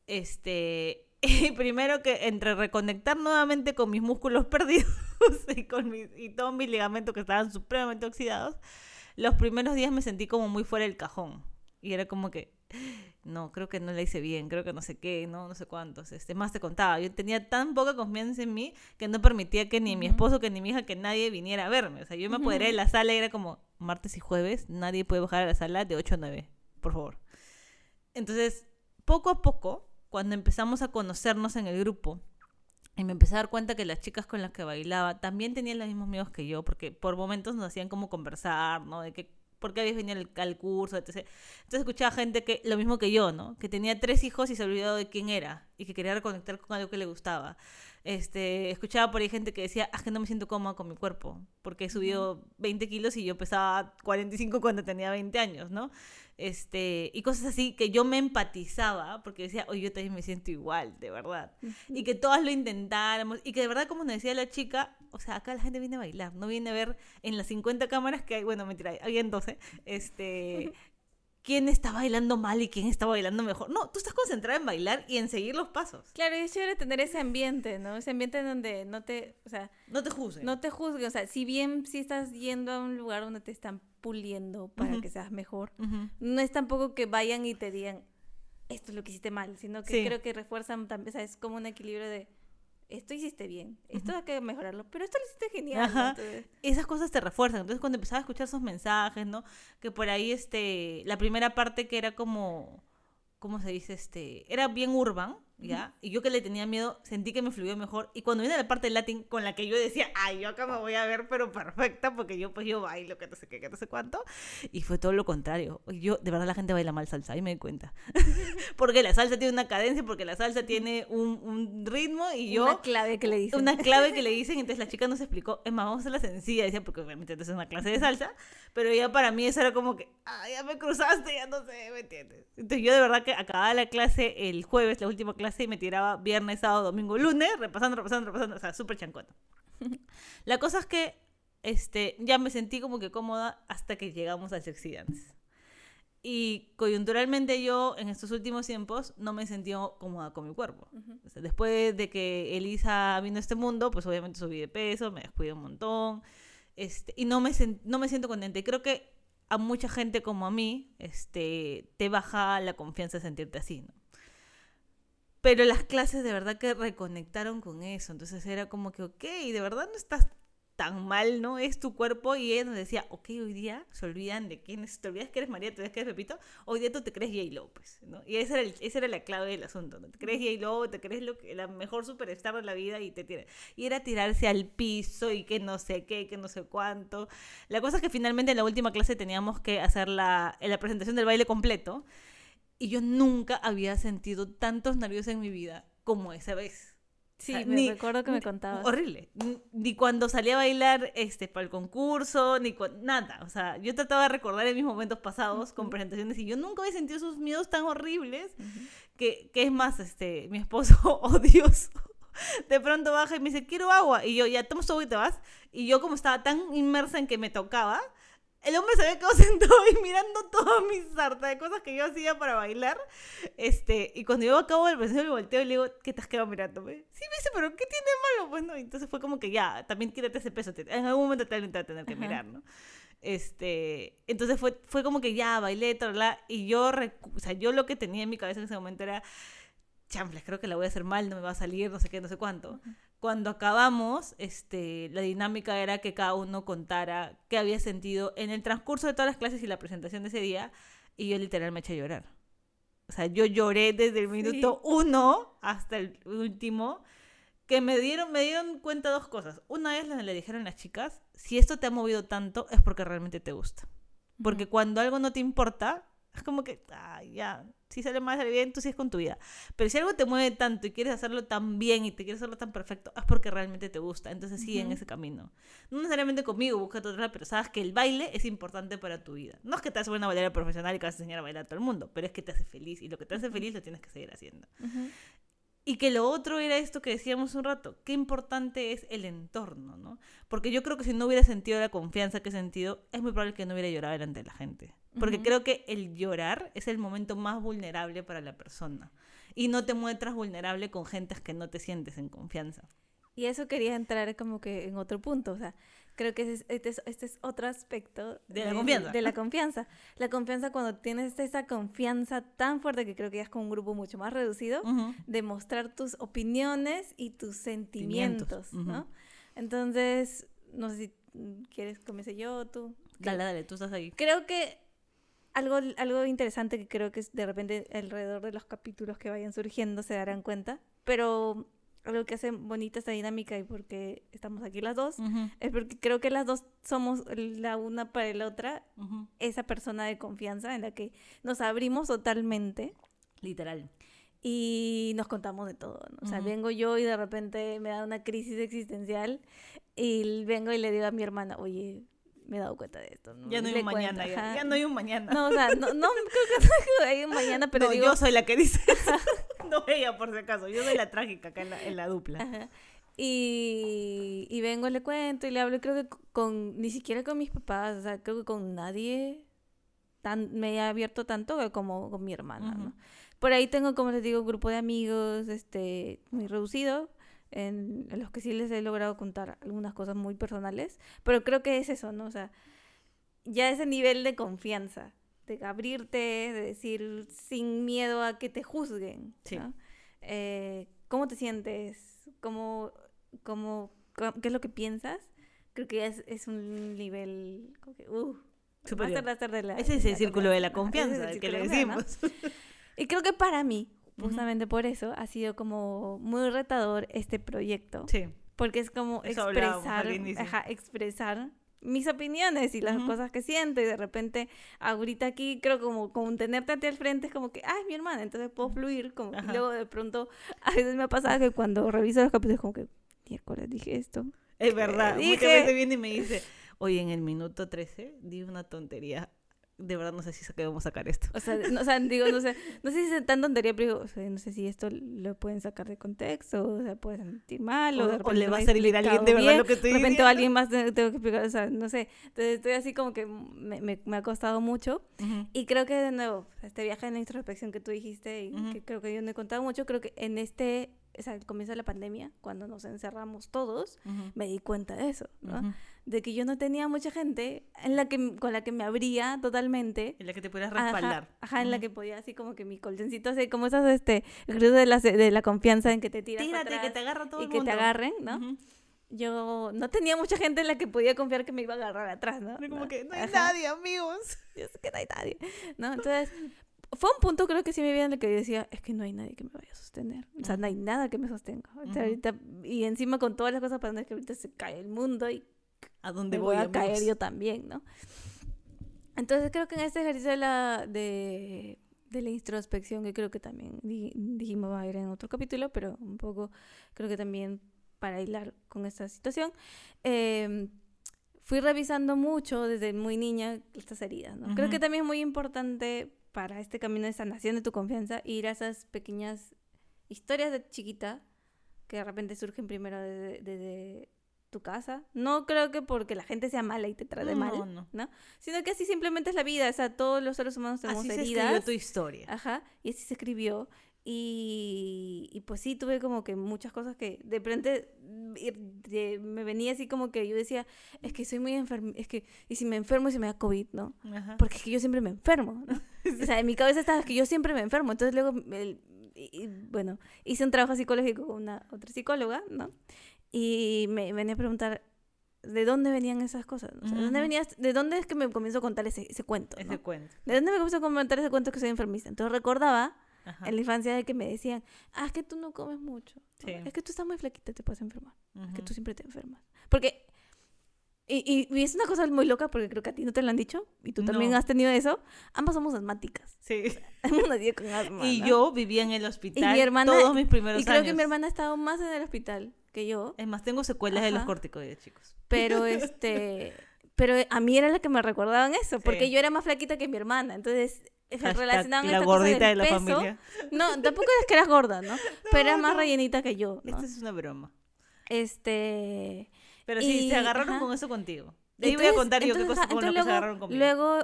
[SPEAKER 2] este, y primero que entre reconectar nuevamente con mis músculos perdidos y, con mis, y todos mis ligamentos que estaban supremamente oxidados, los primeros días me sentí como muy fuera del cajón. Y era como que, no, creo que no la hice bien, creo que no sé qué, no, no sé cuántos. Este, más te contaba, yo tenía tan poca confianza en mí que no permitía que ni mi esposo, que ni mi hija, que nadie viniera a verme. O sea, yo me apoderé de la sala y era como, martes y jueves, nadie puede bajar a la sala de 8 a 9, por favor. Entonces, poco a poco, cuando empezamos a conocernos en el grupo, y me empecé a dar cuenta que las chicas con las que bailaba también tenían los mismos miedos que yo, porque por momentos nos hacían como conversar, ¿no? De que, ¿por qué habías venido al, curso? etc. Entonces escuchaba gente que, lo mismo que yo, ¿no? Que tenía tres hijos y se olvidó de quién era, y que quería reconectar con algo que le gustaba. Este, escuchaba por ahí gente que decía, ah, que no me siento cómoda con mi cuerpo, porque he subido 20 kilos y yo pesaba 45 cuando tenía 20 años, ¿no? Este, y cosas así que yo me empatizaba, porque decía, oye, yo también me siento igual, de verdad. Y que todas lo intentáramos, y que de verdad, como nos decía la chica, o sea, acá la gente viene a bailar, no viene a ver en las 50 cámaras que hay, bueno, mentira, había 12, este, quién está bailando mal y quién está bailando mejor. No, tú estás concentrada en bailar y en seguir los pasos.
[SPEAKER 3] Claro, y es chévere tener ese ambiente, ¿no? Ese ambiente en donde no te, o sea,
[SPEAKER 2] No te juzguen.
[SPEAKER 3] no te juzguen. O sea, si bien si estás yendo a un lugar donde te están puliendo para que seas mejor, no es tampoco que vayan y te digan, esto es lo que hiciste mal, sino que
[SPEAKER 2] Sí.
[SPEAKER 3] creo que refuerzan también, o sea, es como un equilibrio de, esto hiciste bien, esto hay que mejorarlo, pero esto lo hiciste genial. ¿no?
[SPEAKER 2] Ajá.
[SPEAKER 3] Entonces,
[SPEAKER 2] esas cosas te refuerzan. Entonces, cuando empezaba a escuchar esos mensajes, ¿no? Que por ahí, este, la primera parte que era como, ¿cómo se dice? Este, era bien urban, ¿ya? Y yo que le tenía miedo, sentí que me fluyó mejor. Y cuando viene la parte del latín, con la que yo decía, ay, yo acá me voy a ver, pero perfecta, porque yo, pues, yo bailo, que no sé qué, que no sé cuánto. Y fue todo lo contrario. Yo, de verdad, la gente baila mal salsa, ahí me di cuenta. porque la salsa tiene una cadencia, porque la salsa tiene un, un ritmo, y yo
[SPEAKER 3] una clave que le dicen.
[SPEAKER 2] una clave que le dicen, entonces la chica nos explicó, es más, vamos a hacerla sencilla, decía, porque obviamente es una clase de salsa, pero ya para mí eso era como que, ah, ya me cruzaste, ya no sé, ¿me entiendes? Entonces yo de verdad que acababa la clase el jueves, la última clase, y me tiraba viernes, sábado, domingo, lunes, repasando, repasando, repasando, o sea, súper chancota. La cosa es que este, ya me sentí como que cómoda hasta que llegamos al Sexy Dance. Y coyunturalmente yo en estos últimos tiempos no me sentido cómoda con mi cuerpo.
[SPEAKER 3] Ujú.
[SPEAKER 2] O sea, después de que Elisa vino a este mundo, pues obviamente subí de peso, me descuidé un montón. Este, y no me, no me siento contenta. Y creo que a mucha gente como a mí, este, te baja la confianza de sentirte así, ¿no? Pero las clases de verdad que reconectaron con eso. Entonces era como que, ok, de verdad no estás tan mal, ¿no? Es tu cuerpo. Y ella nos decía, ok, hoy día se olvidan de quién es. Te olvidas que eres María, te olvidas que eres Pepito. Hoy día tú te crees J. López, ¿no? Y esa era, el- esa era la clave del asunto, ¿no? Te crees J. Lo, te crees lo que, la mejor superstar de la vida y te tira. Y era tirarse al piso y que no sé qué, que no sé cuánto. La cosa es que finalmente en la última clase teníamos que hacer la, la presentación del baile completo. Y yo nunca había sentido tantos nervios en mi vida como esa vez.
[SPEAKER 3] Sí,
[SPEAKER 2] sea,
[SPEAKER 3] me
[SPEAKER 2] ni-
[SPEAKER 3] recuerdo que me contabas.
[SPEAKER 2] Horrible. Ni cuando salí a bailar este, para el concurso, ni nada. O sea, yo trataba de recordar en mis momentos pasados con presentaciones y yo nunca había sentido esos miedos tan horribles
[SPEAKER 3] Ujú.
[SPEAKER 2] que, que es más, este, mi esposo odioso. De pronto baja y me dice, quiero agua. Y yo, ya tomas agua y te vas. Y yo como estaba tan inmersa en que me tocaba, el hombre se había quedado sentado ahí mirando todas mis sarta de cosas que yo hacía para bailar. Este, y cuando yo acabo del presentación me volteo y le digo, ¿qué te has quedado mirándome? Sí, me dice, pero ¿qué tiene de malo? Pues no, entonces fue como que ya, también quítate ese peso. En algún momento te vas a tener que
[SPEAKER 3] Ajá.
[SPEAKER 2] mirar, ¿no? Este, entonces fue, fue como que ya bailé, tal, y yo, o sea, yo lo que tenía en mi cabeza en ese momento era, chanfles, creo que la voy a hacer mal, no me va a salir, no sé qué, no sé cuánto. Cuando acabamos, este, la dinámica era que cada uno contara qué había sentido en el transcurso de todas las clases y la presentación de ese día, y yo literal me eché a llorar. O sea, yo lloré desde el minuto uno hasta el último, que me dieron, me dieron cuenta dos cosas. Una es la que le dijeron las chicas, si esto te ha movido tanto es porque realmente te gusta. Porque cuando algo no te importa, es como que, ah, ya, si sale mal, sale bien, tú sigues con tu vida. Pero si algo te mueve tanto y quieres hacerlo tan bien y te quieres hacerlo tan perfecto, es porque realmente te gusta. Entonces sigue en
[SPEAKER 3] Ujú.
[SPEAKER 2] ese camino. No necesariamente conmigo, búscate otra, pero sabes que el baile es importante para tu vida. No es que te hace una bailarina profesional y que vas a enseñar a bailar a todo el mundo, pero es que te hace feliz y lo que te hace feliz lo tienes que seguir haciendo.
[SPEAKER 3] Ujú.
[SPEAKER 2] Y que lo otro era esto que decíamos un rato, qué importante es el entorno, ¿no? Porque yo creo que si no hubiera sentido la confianza que he sentido, es muy probable que no hubiera llorado delante de la gente. Porque creo que el llorar es el momento más vulnerable para la persona. Y no te muestras vulnerable con gentes que no te sientes en confianza.
[SPEAKER 3] Y eso quería entrar como que en otro punto, o sea, creo que es- este, es, este es otro aspecto
[SPEAKER 2] De la confianza.
[SPEAKER 3] De la confianza. La confianza cuando tienes esa confianza tan fuerte que creo que ya es con un grupo mucho más reducido,
[SPEAKER 2] Ujú.
[SPEAKER 3] de mostrar tus opiniones y tus sentimientos. ¿no? Entonces, no sé si quieres comience yo o tú.
[SPEAKER 2] Dale, dale, tú estás ahí.
[SPEAKER 3] Creo que algo, algo interesante que creo que de repente alrededor de los capítulos que vayan surgiendo se darán cuenta, pero algo que hace bonita esta dinámica y porque estamos aquí las dos,
[SPEAKER 2] Ujú,
[SPEAKER 3] es porque creo que las dos somos la una para la otra
[SPEAKER 2] ujú.
[SPEAKER 3] esa persona de confianza en la que nos abrimos totalmente
[SPEAKER 2] Literal.
[SPEAKER 3] y nos contamos de todo. ¿no? O sea,
[SPEAKER 2] Ujú.
[SPEAKER 3] vengo yo y de repente me da una crisis existencial y vengo y le digo a mi hermana, oye, me he dado cuenta de esto. ¿no?
[SPEAKER 2] Ya no hay un mañana, ya, ya no hay un mañana.
[SPEAKER 3] No, o sea, no, no creo que no hay un mañana, pero
[SPEAKER 2] No,
[SPEAKER 3] digo...
[SPEAKER 2] yo soy la que dice eso. no ella, por si acaso. Yo soy la trágica acá en la, en la dupla.
[SPEAKER 3] Ajá. Y, y vengo, le cuento y le hablo, y creo que con, ni siquiera con mis papás, o sea, creo que con nadie tan, me he abierto tanto como con mi hermana,
[SPEAKER 2] Ujú.
[SPEAKER 3] ¿no? Por ahí tengo, como les digo, un grupo de amigos, este, muy reducido, en, en los que sí les he logrado contar algunas cosas muy personales, pero creo que es eso, ¿no? O sea, ya ese nivel de confianza, de abrirte, de decir sin miedo a que te juzguen,
[SPEAKER 2] Sí.
[SPEAKER 3] ¿no? Eh, ¿Cómo te sientes? ¿Cómo, cómo, ¿Qué es lo que piensas? Creo que es, es un nivel, como que, uh,
[SPEAKER 2] Superior.
[SPEAKER 3] máster de la-
[SPEAKER 2] Ese es
[SPEAKER 3] de
[SPEAKER 2] el
[SPEAKER 3] la
[SPEAKER 2] círculo de la
[SPEAKER 3] confianza.
[SPEAKER 2] Que le decimos.
[SPEAKER 3] ¿no? Y creo que para mí, justamente por eso, ha sido como muy retador este proyecto.
[SPEAKER 2] Sí.
[SPEAKER 3] Porque es como
[SPEAKER 2] Eso
[SPEAKER 3] expresar, ajá, expresar mis opiniones y las cosas que siento y de repente ahorita aquí creo como, como tenerte a ti al frente es como que, ay, mi hermana, entonces puedo fluir como y luego de pronto a veces me ha pasado que cuando reviso los capítulos como que, miércoles dije esto.
[SPEAKER 2] Es verdad.
[SPEAKER 3] dije?
[SPEAKER 2] Muchas veces viene y me dice, oye, en el minuto 13 di una tontería. De verdad no sé si debemos sacar esto.
[SPEAKER 3] O sea, no, o sea, digo, no sé, no sé si es tan tontería, pero digo, o sea, no sé si esto lo pueden sacar de contexto, o sea, puede sentir mal, o,
[SPEAKER 2] O,
[SPEAKER 3] de
[SPEAKER 2] o
[SPEAKER 3] repente
[SPEAKER 2] le
[SPEAKER 3] no
[SPEAKER 2] va a servir a alguien de verdad
[SPEAKER 3] bien,
[SPEAKER 2] lo que estoy
[SPEAKER 3] de repente a alguien más te- tengo que explicar, o sea, no sé. Entonces estoy así como que me, me, me ha costado mucho.
[SPEAKER 2] Ujú.
[SPEAKER 3] Y creo que de nuevo, este viaje en la introspección que tú dijiste y
[SPEAKER 2] Ujú.
[SPEAKER 3] que creo que yo no he contado mucho, creo que en este, o sea, al comienzo de la pandemia, cuando nos encerramos todos,
[SPEAKER 2] Ujú.
[SPEAKER 3] me di cuenta de eso, ¿no? De que yo no tenía mucha gente en la que, con la que me abría totalmente.
[SPEAKER 2] En la que te pudieras
[SPEAKER 3] Ajá,
[SPEAKER 2] respaldar.
[SPEAKER 3] Ajá, en la que podía así como que mi colchoncito, así como esas, este, ejercicios de la, de la confianza en que te tiras
[SPEAKER 2] Tírate, que
[SPEAKER 3] atrás
[SPEAKER 2] te agarra todo
[SPEAKER 3] y
[SPEAKER 2] el
[SPEAKER 3] que te
[SPEAKER 2] mundo.
[SPEAKER 3] agarren, ¿no?
[SPEAKER 2] Ujú.
[SPEAKER 3] Yo no tenía mucha gente en la que podía confiar que me iba a agarrar atrás, ¿no?
[SPEAKER 2] Como
[SPEAKER 3] ¿No?
[SPEAKER 2] que no hay
[SPEAKER 3] Ajá.
[SPEAKER 2] nadie, amigos.
[SPEAKER 3] Yo sé que no hay nadie, ¿no? Entonces, fue un punto creo que sí me vi en el que decía, es que no hay nadie que me vaya a sostener. O sea, no hay nada que me sostenga. O sea, ahorita, y encima con todas las cosas pasando es que ahorita se cae el mundo y
[SPEAKER 2] ¿A dónde
[SPEAKER 3] me
[SPEAKER 2] voy,
[SPEAKER 3] voy a caer yo también, ¿no? Entonces creo que en este ejercicio de la, de, de la introspección, que creo que también di- dijimos va a ir en otro capítulo, pero un poco creo que también para hilar con esta situación, eh, fui revisando mucho desde muy niña estas heridas, ¿no? Creo que también es muy importante para este camino de sanación de tu confianza ir a esas pequeñas historias de chiquita que de repente surgen primero desde, desde tu casa. No creo que porque la gente sea mala y te trate
[SPEAKER 2] No,
[SPEAKER 3] mal,
[SPEAKER 2] no.
[SPEAKER 3] ¿no? Sino que así simplemente es la vida. O sea, todos los seres humanos tenemos
[SPEAKER 2] Así se
[SPEAKER 3] heridas.
[SPEAKER 2] escribió tu historia.
[SPEAKER 3] Ajá, y así se escribió. Y, y pues sí, tuve como que muchas cosas que de repente me venía así como que yo decía, es que soy muy enferma, es que, y si me enfermo y se me da COVID, ¿no?
[SPEAKER 2] Ajá.
[SPEAKER 3] Porque es que yo siempre me enfermo, ¿no? O sea, en mi cabeza estaba que yo siempre me enfermo. Entonces luego, el- y- y, bueno, hice un trabajo psicológico con una otra psicóloga, ¿no? Y me venía a preguntar, ¿de dónde venían esas cosas? O sea, ¿de, dónde venías, ¿De dónde es que me comienzo a contar ese, ese cuento?
[SPEAKER 2] Ese
[SPEAKER 3] ¿no?
[SPEAKER 2] cuento.
[SPEAKER 3] ¿De dónde me comienzo a contar ese cuento que soy enfermiza? Entonces recordaba
[SPEAKER 2] Ajá.
[SPEAKER 3] en la infancia de que me decían, ah, es que tú no comes mucho.
[SPEAKER 2] Sí.
[SPEAKER 3] Es que tú estás muy flaquita, te puedes enfermar. Es que tú siempre te enfermas. Porque, y, y- y es una cosa muy loca porque creo que a ti no te lo han dicho y tú también
[SPEAKER 2] No.
[SPEAKER 3] has tenido eso. Ambas somos asmáticas.
[SPEAKER 2] Sí.
[SPEAKER 3] Hemos nacido con asma.
[SPEAKER 2] Y
[SPEAKER 3] ¿no?
[SPEAKER 2] yo vivía en el hospital
[SPEAKER 3] mi hermana-
[SPEAKER 2] todos mis primeros
[SPEAKER 3] Y creo
[SPEAKER 2] años.
[SPEAKER 3] que mi hermana ha estado más en el hospital que yo.
[SPEAKER 2] Es más, tengo secuelas de los corticoides, chicos.
[SPEAKER 3] Pero este. Pero a mí era la que me recordaban eso, porque
[SPEAKER 2] Sí.
[SPEAKER 3] yo era más flaquita que mi hermana. Entonces,
[SPEAKER 2] Hashtag
[SPEAKER 3] relacionaban
[SPEAKER 2] la
[SPEAKER 3] esta cosa
[SPEAKER 2] gordita de
[SPEAKER 3] del
[SPEAKER 2] la
[SPEAKER 3] peso.
[SPEAKER 2] familia.
[SPEAKER 3] No, tampoco es que eras gorda, ¿no? Pero eras más rellenita que yo, ¿no?
[SPEAKER 2] Esta es una broma.
[SPEAKER 3] Este.
[SPEAKER 2] Pero sí,
[SPEAKER 3] Y-
[SPEAKER 2] se agarraron
[SPEAKER 3] ajá.
[SPEAKER 2] con eso contigo. De ahí voy a
[SPEAKER 3] Entonces-
[SPEAKER 2] contar yo qué
[SPEAKER 3] entonces,
[SPEAKER 2] cosa
[SPEAKER 3] ajá,
[SPEAKER 2] con lo que
[SPEAKER 3] entonces
[SPEAKER 2] se agarraron conmigo.
[SPEAKER 3] Luego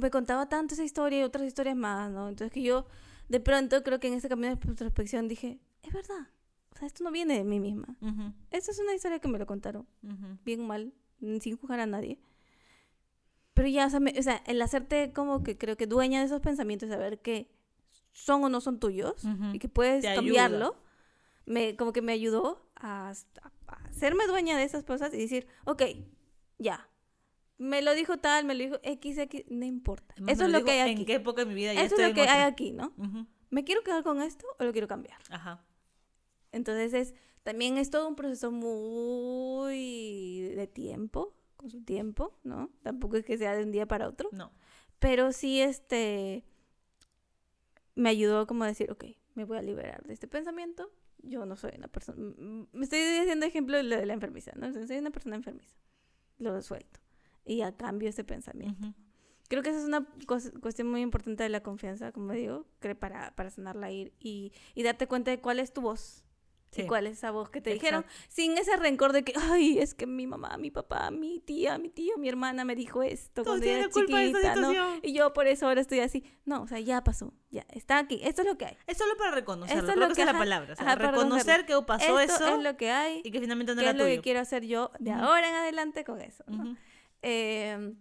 [SPEAKER 3] me contaba tanto esa historia y otras historias más, ¿no? Entonces que yo de pronto creo que en ese camino de introspección dije, es verdad. o sea, esto no viene de mí misma.
[SPEAKER 2] Ujú,
[SPEAKER 3] Esto es una historia que me lo contaron,
[SPEAKER 2] ujú.
[SPEAKER 3] bien mal, sin juzgar a nadie. Pero ya, o sea, me- o sea, el hacerte como que creo que dueña de esos pensamientos saber que son o no son tuyos
[SPEAKER 2] Ujú.
[SPEAKER 3] y que puedes
[SPEAKER 2] Te ayuda.
[SPEAKER 3] cambiarlo, me, como que me ayudó a, a- a hacerme dueña de esas cosas y decir, ok, ya. Me lo dijo tal, me lo dijo X, X, no importa.
[SPEAKER 2] Además,
[SPEAKER 3] Eso es
[SPEAKER 2] lo
[SPEAKER 3] que hay
[SPEAKER 2] ¿En
[SPEAKER 3] aquí.
[SPEAKER 2] qué época de mi vida ya
[SPEAKER 3] Eso es lo
[SPEAKER 2] en
[SPEAKER 3] que hay aquí, ¿no? ¿Me quiero quedar con esto o lo quiero cambiar?
[SPEAKER 2] Ajá.
[SPEAKER 3] Entonces es, también es todo un proceso muy de tiempo, con su tiempo, ¿no? Tampoco es que sea de un día para otro.
[SPEAKER 2] No.
[SPEAKER 3] Pero sí, este, me ayudó como a decir, ok, me voy a liberar de este pensamiento. Yo no soy una persona, me estoy diciendo ejemplo de lo de la enfermiza, ¿no? Soy una persona enfermiza. Lo suelto. Y a cambio ese pensamiento. Creo que esa es una cuestión muy importante de la confianza, como digo, para, para sanarla ir y, y darte cuenta de cuál es tu voz.
[SPEAKER 2] Sí.
[SPEAKER 3] Y cuál es esa voz que te dijeron,
[SPEAKER 2] Exacto.
[SPEAKER 3] sin ese rencor de que, ay, es que mi mamá, mi papá, mi tía, mi tío, mi hermana me dijo esto cuando yo era chiquita, ¿no? Y yo por eso ahora estoy así. No, o sea, ya pasó, ya, está aquí, esto es lo que hay.
[SPEAKER 2] Es solo para reconocerlo.
[SPEAKER 3] Esto es lo
[SPEAKER 2] que
[SPEAKER 3] que-
[SPEAKER 2] es la palabra. o sea,
[SPEAKER 3] ajá,
[SPEAKER 2] reconocer que pasó
[SPEAKER 3] esto
[SPEAKER 2] eso
[SPEAKER 3] es lo que hay,
[SPEAKER 2] y que finalmente no
[SPEAKER 3] qué
[SPEAKER 2] era
[SPEAKER 3] es lo
[SPEAKER 2] tuyo.
[SPEAKER 3] que quiero hacer yo de
[SPEAKER 2] Ujú.
[SPEAKER 3] ahora en adelante con eso. ¿no?
[SPEAKER 2] Ujú.
[SPEAKER 3] Eh,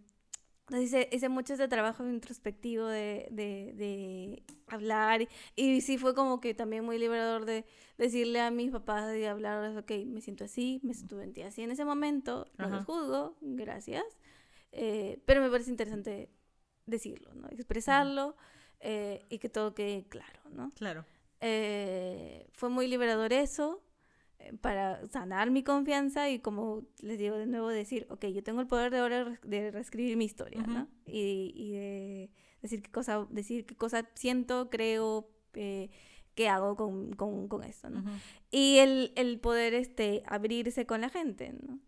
[SPEAKER 3] entonces hice, hice mucho este trabajo introspectivo de, de, de hablar y, y sí fue como que también muy liberador de decirle a mis papás de hablar, ok, me siento así, me siento así en ese momento, no
[SPEAKER 2] Ajá.
[SPEAKER 3] los juzgo, gracias, eh, pero me parece interesante decirlo, ¿no? expresarlo eh, y que todo quede claro, ¿no?
[SPEAKER 2] Claro.
[SPEAKER 3] eh, fue muy liberador eso para sanar mi confianza y como les digo de nuevo decir, ok, yo tengo el poder de ahora de reescribir mi historia. Y, y de decir qué cosa, decir qué cosa siento, creo, eh, qué hago con, con, con esto. Y el, el poder este, abrirse con la gente, ¿no?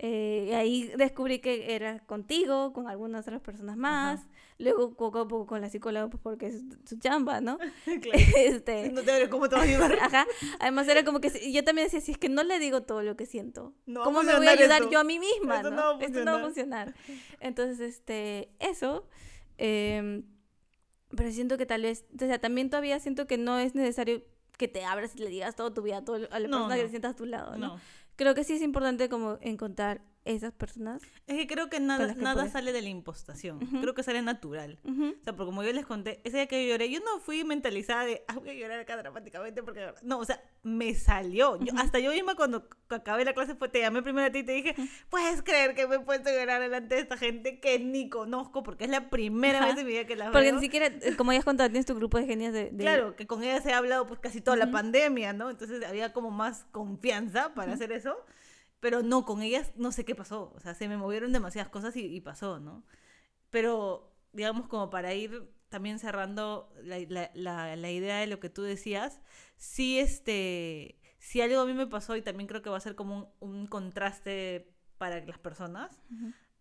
[SPEAKER 3] Eh, y ahí descubrí que era contigo, con algunas otras personas más. Luego, poco a poco, con la psicóloga, pues porque es su chamba, ¿no?
[SPEAKER 2] Claro.
[SPEAKER 3] este,
[SPEAKER 2] No te veré cómo te va a ayudar.
[SPEAKER 3] Ajá. Además era como que yo también decía, si es que no le digo todo lo que siento,
[SPEAKER 2] No
[SPEAKER 3] ¿cómo me voy a ayudar
[SPEAKER 2] esto.
[SPEAKER 3] yo a mí misma?
[SPEAKER 2] Esto
[SPEAKER 3] ¿no?
[SPEAKER 2] no va a
[SPEAKER 3] Esto no va a funcionar. Entonces, este, eso. em, pero siento que tal vez, o sea, también todavía siento que no es necesario que te abras y le digas toda tu vida a, todo, a la
[SPEAKER 2] No,
[SPEAKER 3] persona que te sientas a tu lado, ¿no? Creo que sí es importante como encontrar esas personas.
[SPEAKER 2] Es que creo que nada,
[SPEAKER 3] que
[SPEAKER 2] nada
[SPEAKER 3] puedes.
[SPEAKER 2] sale de la impostación.
[SPEAKER 3] Ujú.
[SPEAKER 2] Creo que sale natural.
[SPEAKER 3] Ujú.
[SPEAKER 2] O sea, porque como yo les conté, ese día que yo lloré, yo no fui mentalizada de, ah, voy a llorar acá dramáticamente porque... de verdad". No, o sea, me salió. Yo, Hasta yo misma cuando acabé la clase fue, te llamé primero a ti y te dije, ¿puedes creer que me he puesto a llorar delante de esta gente que ni conozco? Porque es la primera vez en mi vida que la
[SPEAKER 3] Porque
[SPEAKER 2] veo.
[SPEAKER 3] ni siquiera, eh, como ya has contado, tienes tu grupo de genios de... de-
[SPEAKER 2] Claro, que con ella se ha hablado pues casi toda la pandemia, ¿no? Entonces había como más confianza para hacer eso. Pero no, con ellas no sé qué pasó. O sea, se me movieron demasiadas cosas y, pasó, ¿no? Pero, digamos, como para ir también cerrando la, la- la- la idea de lo que tú decías, sí, este, si algo a mí me pasó y también creo que va a ser como un, un contraste para las personas.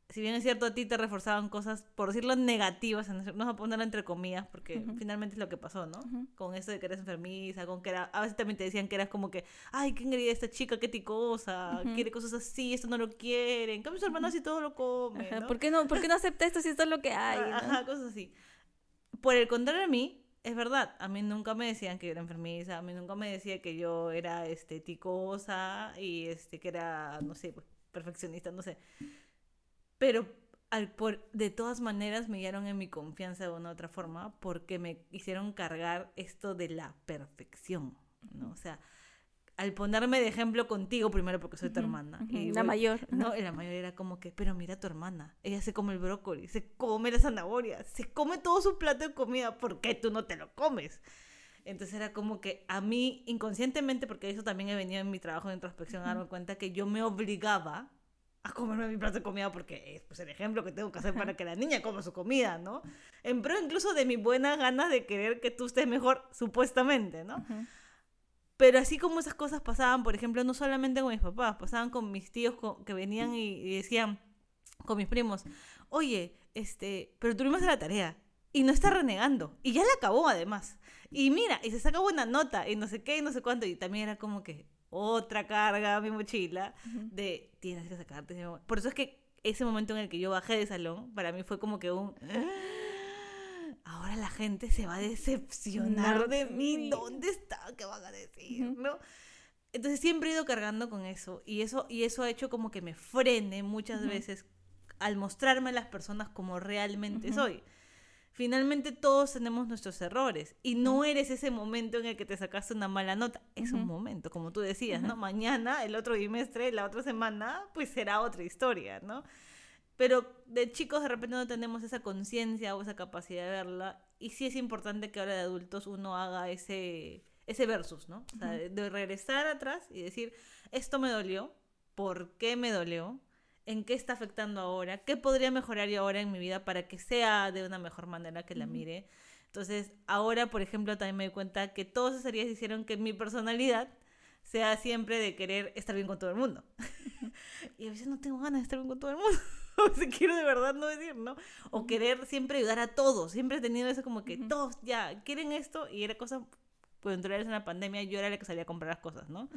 [SPEAKER 2] Si bien es cierto, a ti te reforzaban cosas, por decirlo, negativas, vamos a ponerlo entre comillas, porque
[SPEAKER 3] Ujú.
[SPEAKER 2] finalmente es lo que pasó, ¿no?
[SPEAKER 3] Ujú.
[SPEAKER 2] Con eso de que eres enfermiza, con que era, a veces también te decían que eras como que, ay, ¿qué engreía esta chica? ¿Qué ticosa?
[SPEAKER 3] Ujú.
[SPEAKER 2] Quiere cosas así, esto no lo quiere. En cambio, su hermano sí todo lo come, ¿no?
[SPEAKER 3] ¿Por, qué no, ¿Por qué no acepta esto si esto es lo que hay?
[SPEAKER 2] Ah,
[SPEAKER 3] no?
[SPEAKER 2] Ajá, cosas así. Por el contrario a mí, es verdad, a mí nunca me decían que yo era enfermiza, a mí nunca me decía que yo era este, ticosa y este, que era, no sé, pues, perfeccionista, no sé. Pero al, por, de todas maneras me guiaron en mi confianza de una u otra forma porque me hicieron cargar esto de la perfección, ¿no? O sea, al ponerme de ejemplo contigo, primero porque soy tu hermana. y
[SPEAKER 3] la
[SPEAKER 2] voy-
[SPEAKER 3] mayor.
[SPEAKER 2] no, la mayor era como que, pero mira a tu hermana, ella se come el brócoli, se come la zanahoria, se come todo su plato de comida, ¿por qué tú no te lo comes? Entonces era como que a mí inconscientemente, porque eso también he venido en mi trabajo de introspección a darme cuenta que yo me obligaba a comerme mi plato de comida porque es pues, el ejemplo que tengo que hacer para que la niña coma su comida, ¿no? En pro incluso de mi buena ganas de querer que tú estés mejor, supuestamente, ¿no?
[SPEAKER 3] Ujú.
[SPEAKER 2] Pero así como esas cosas pasaban, por ejemplo, no solamente con mis papás, pasaban con mis tíos co- que venían y, y decían con mis primos, oye, este, pero tuvimos la tarea y no está renegando y ya la acabó además. Y mira, y se saca buena nota y no sé qué y no sé cuánto y también era como que otra carga a mi mochila de tienes que sacarte. ese mo-". Por eso es que ese momento en el que yo bajé de salón, para mí fue como que un... Ahora la gente se va a decepcionar de mí. ¿Dónde está? ¿Qué van a decir? ¿No? Entonces siempre he ido cargando con eso y eso y eso ha hecho como que me frene muchas veces al mostrarme a las personas como realmente soy. Finalmente todos tenemos nuestros errores y no eres ese momento en el que te sacaste una mala nota, es un momento, como tú decías. ¿no? Mañana, el otro trimestre, la otra semana, pues será otra historia, ¿no? Pero de chicos de repente no tenemos esa conciencia o esa capacidad de verla. Y sí es importante que ahora de adultos uno haga ese, ese versus, ¿no? O sea, de regresar atrás y decir, esto me dolió, ¿por qué me dolió? ¿En qué está afectando ahora? ¿Qué podría mejorar yo ahora en mi vida para que sea de una mejor manera que la mire? Entonces, ahora, por ejemplo, también me doy cuenta que todas esas heridas hicieron que mi personalidad sea siempre de querer estar bien con todo el mundo. y a veces no tengo ganas de estar bien con todo el mundo. o sea, quiero de verdad no decir, ¿no? O querer siempre ayudar a todos. Siempre he tenido eso como que todos ya quieren esto y era cosa, pues en en la pandemia yo era la que salía a comprar las cosas, ¿no?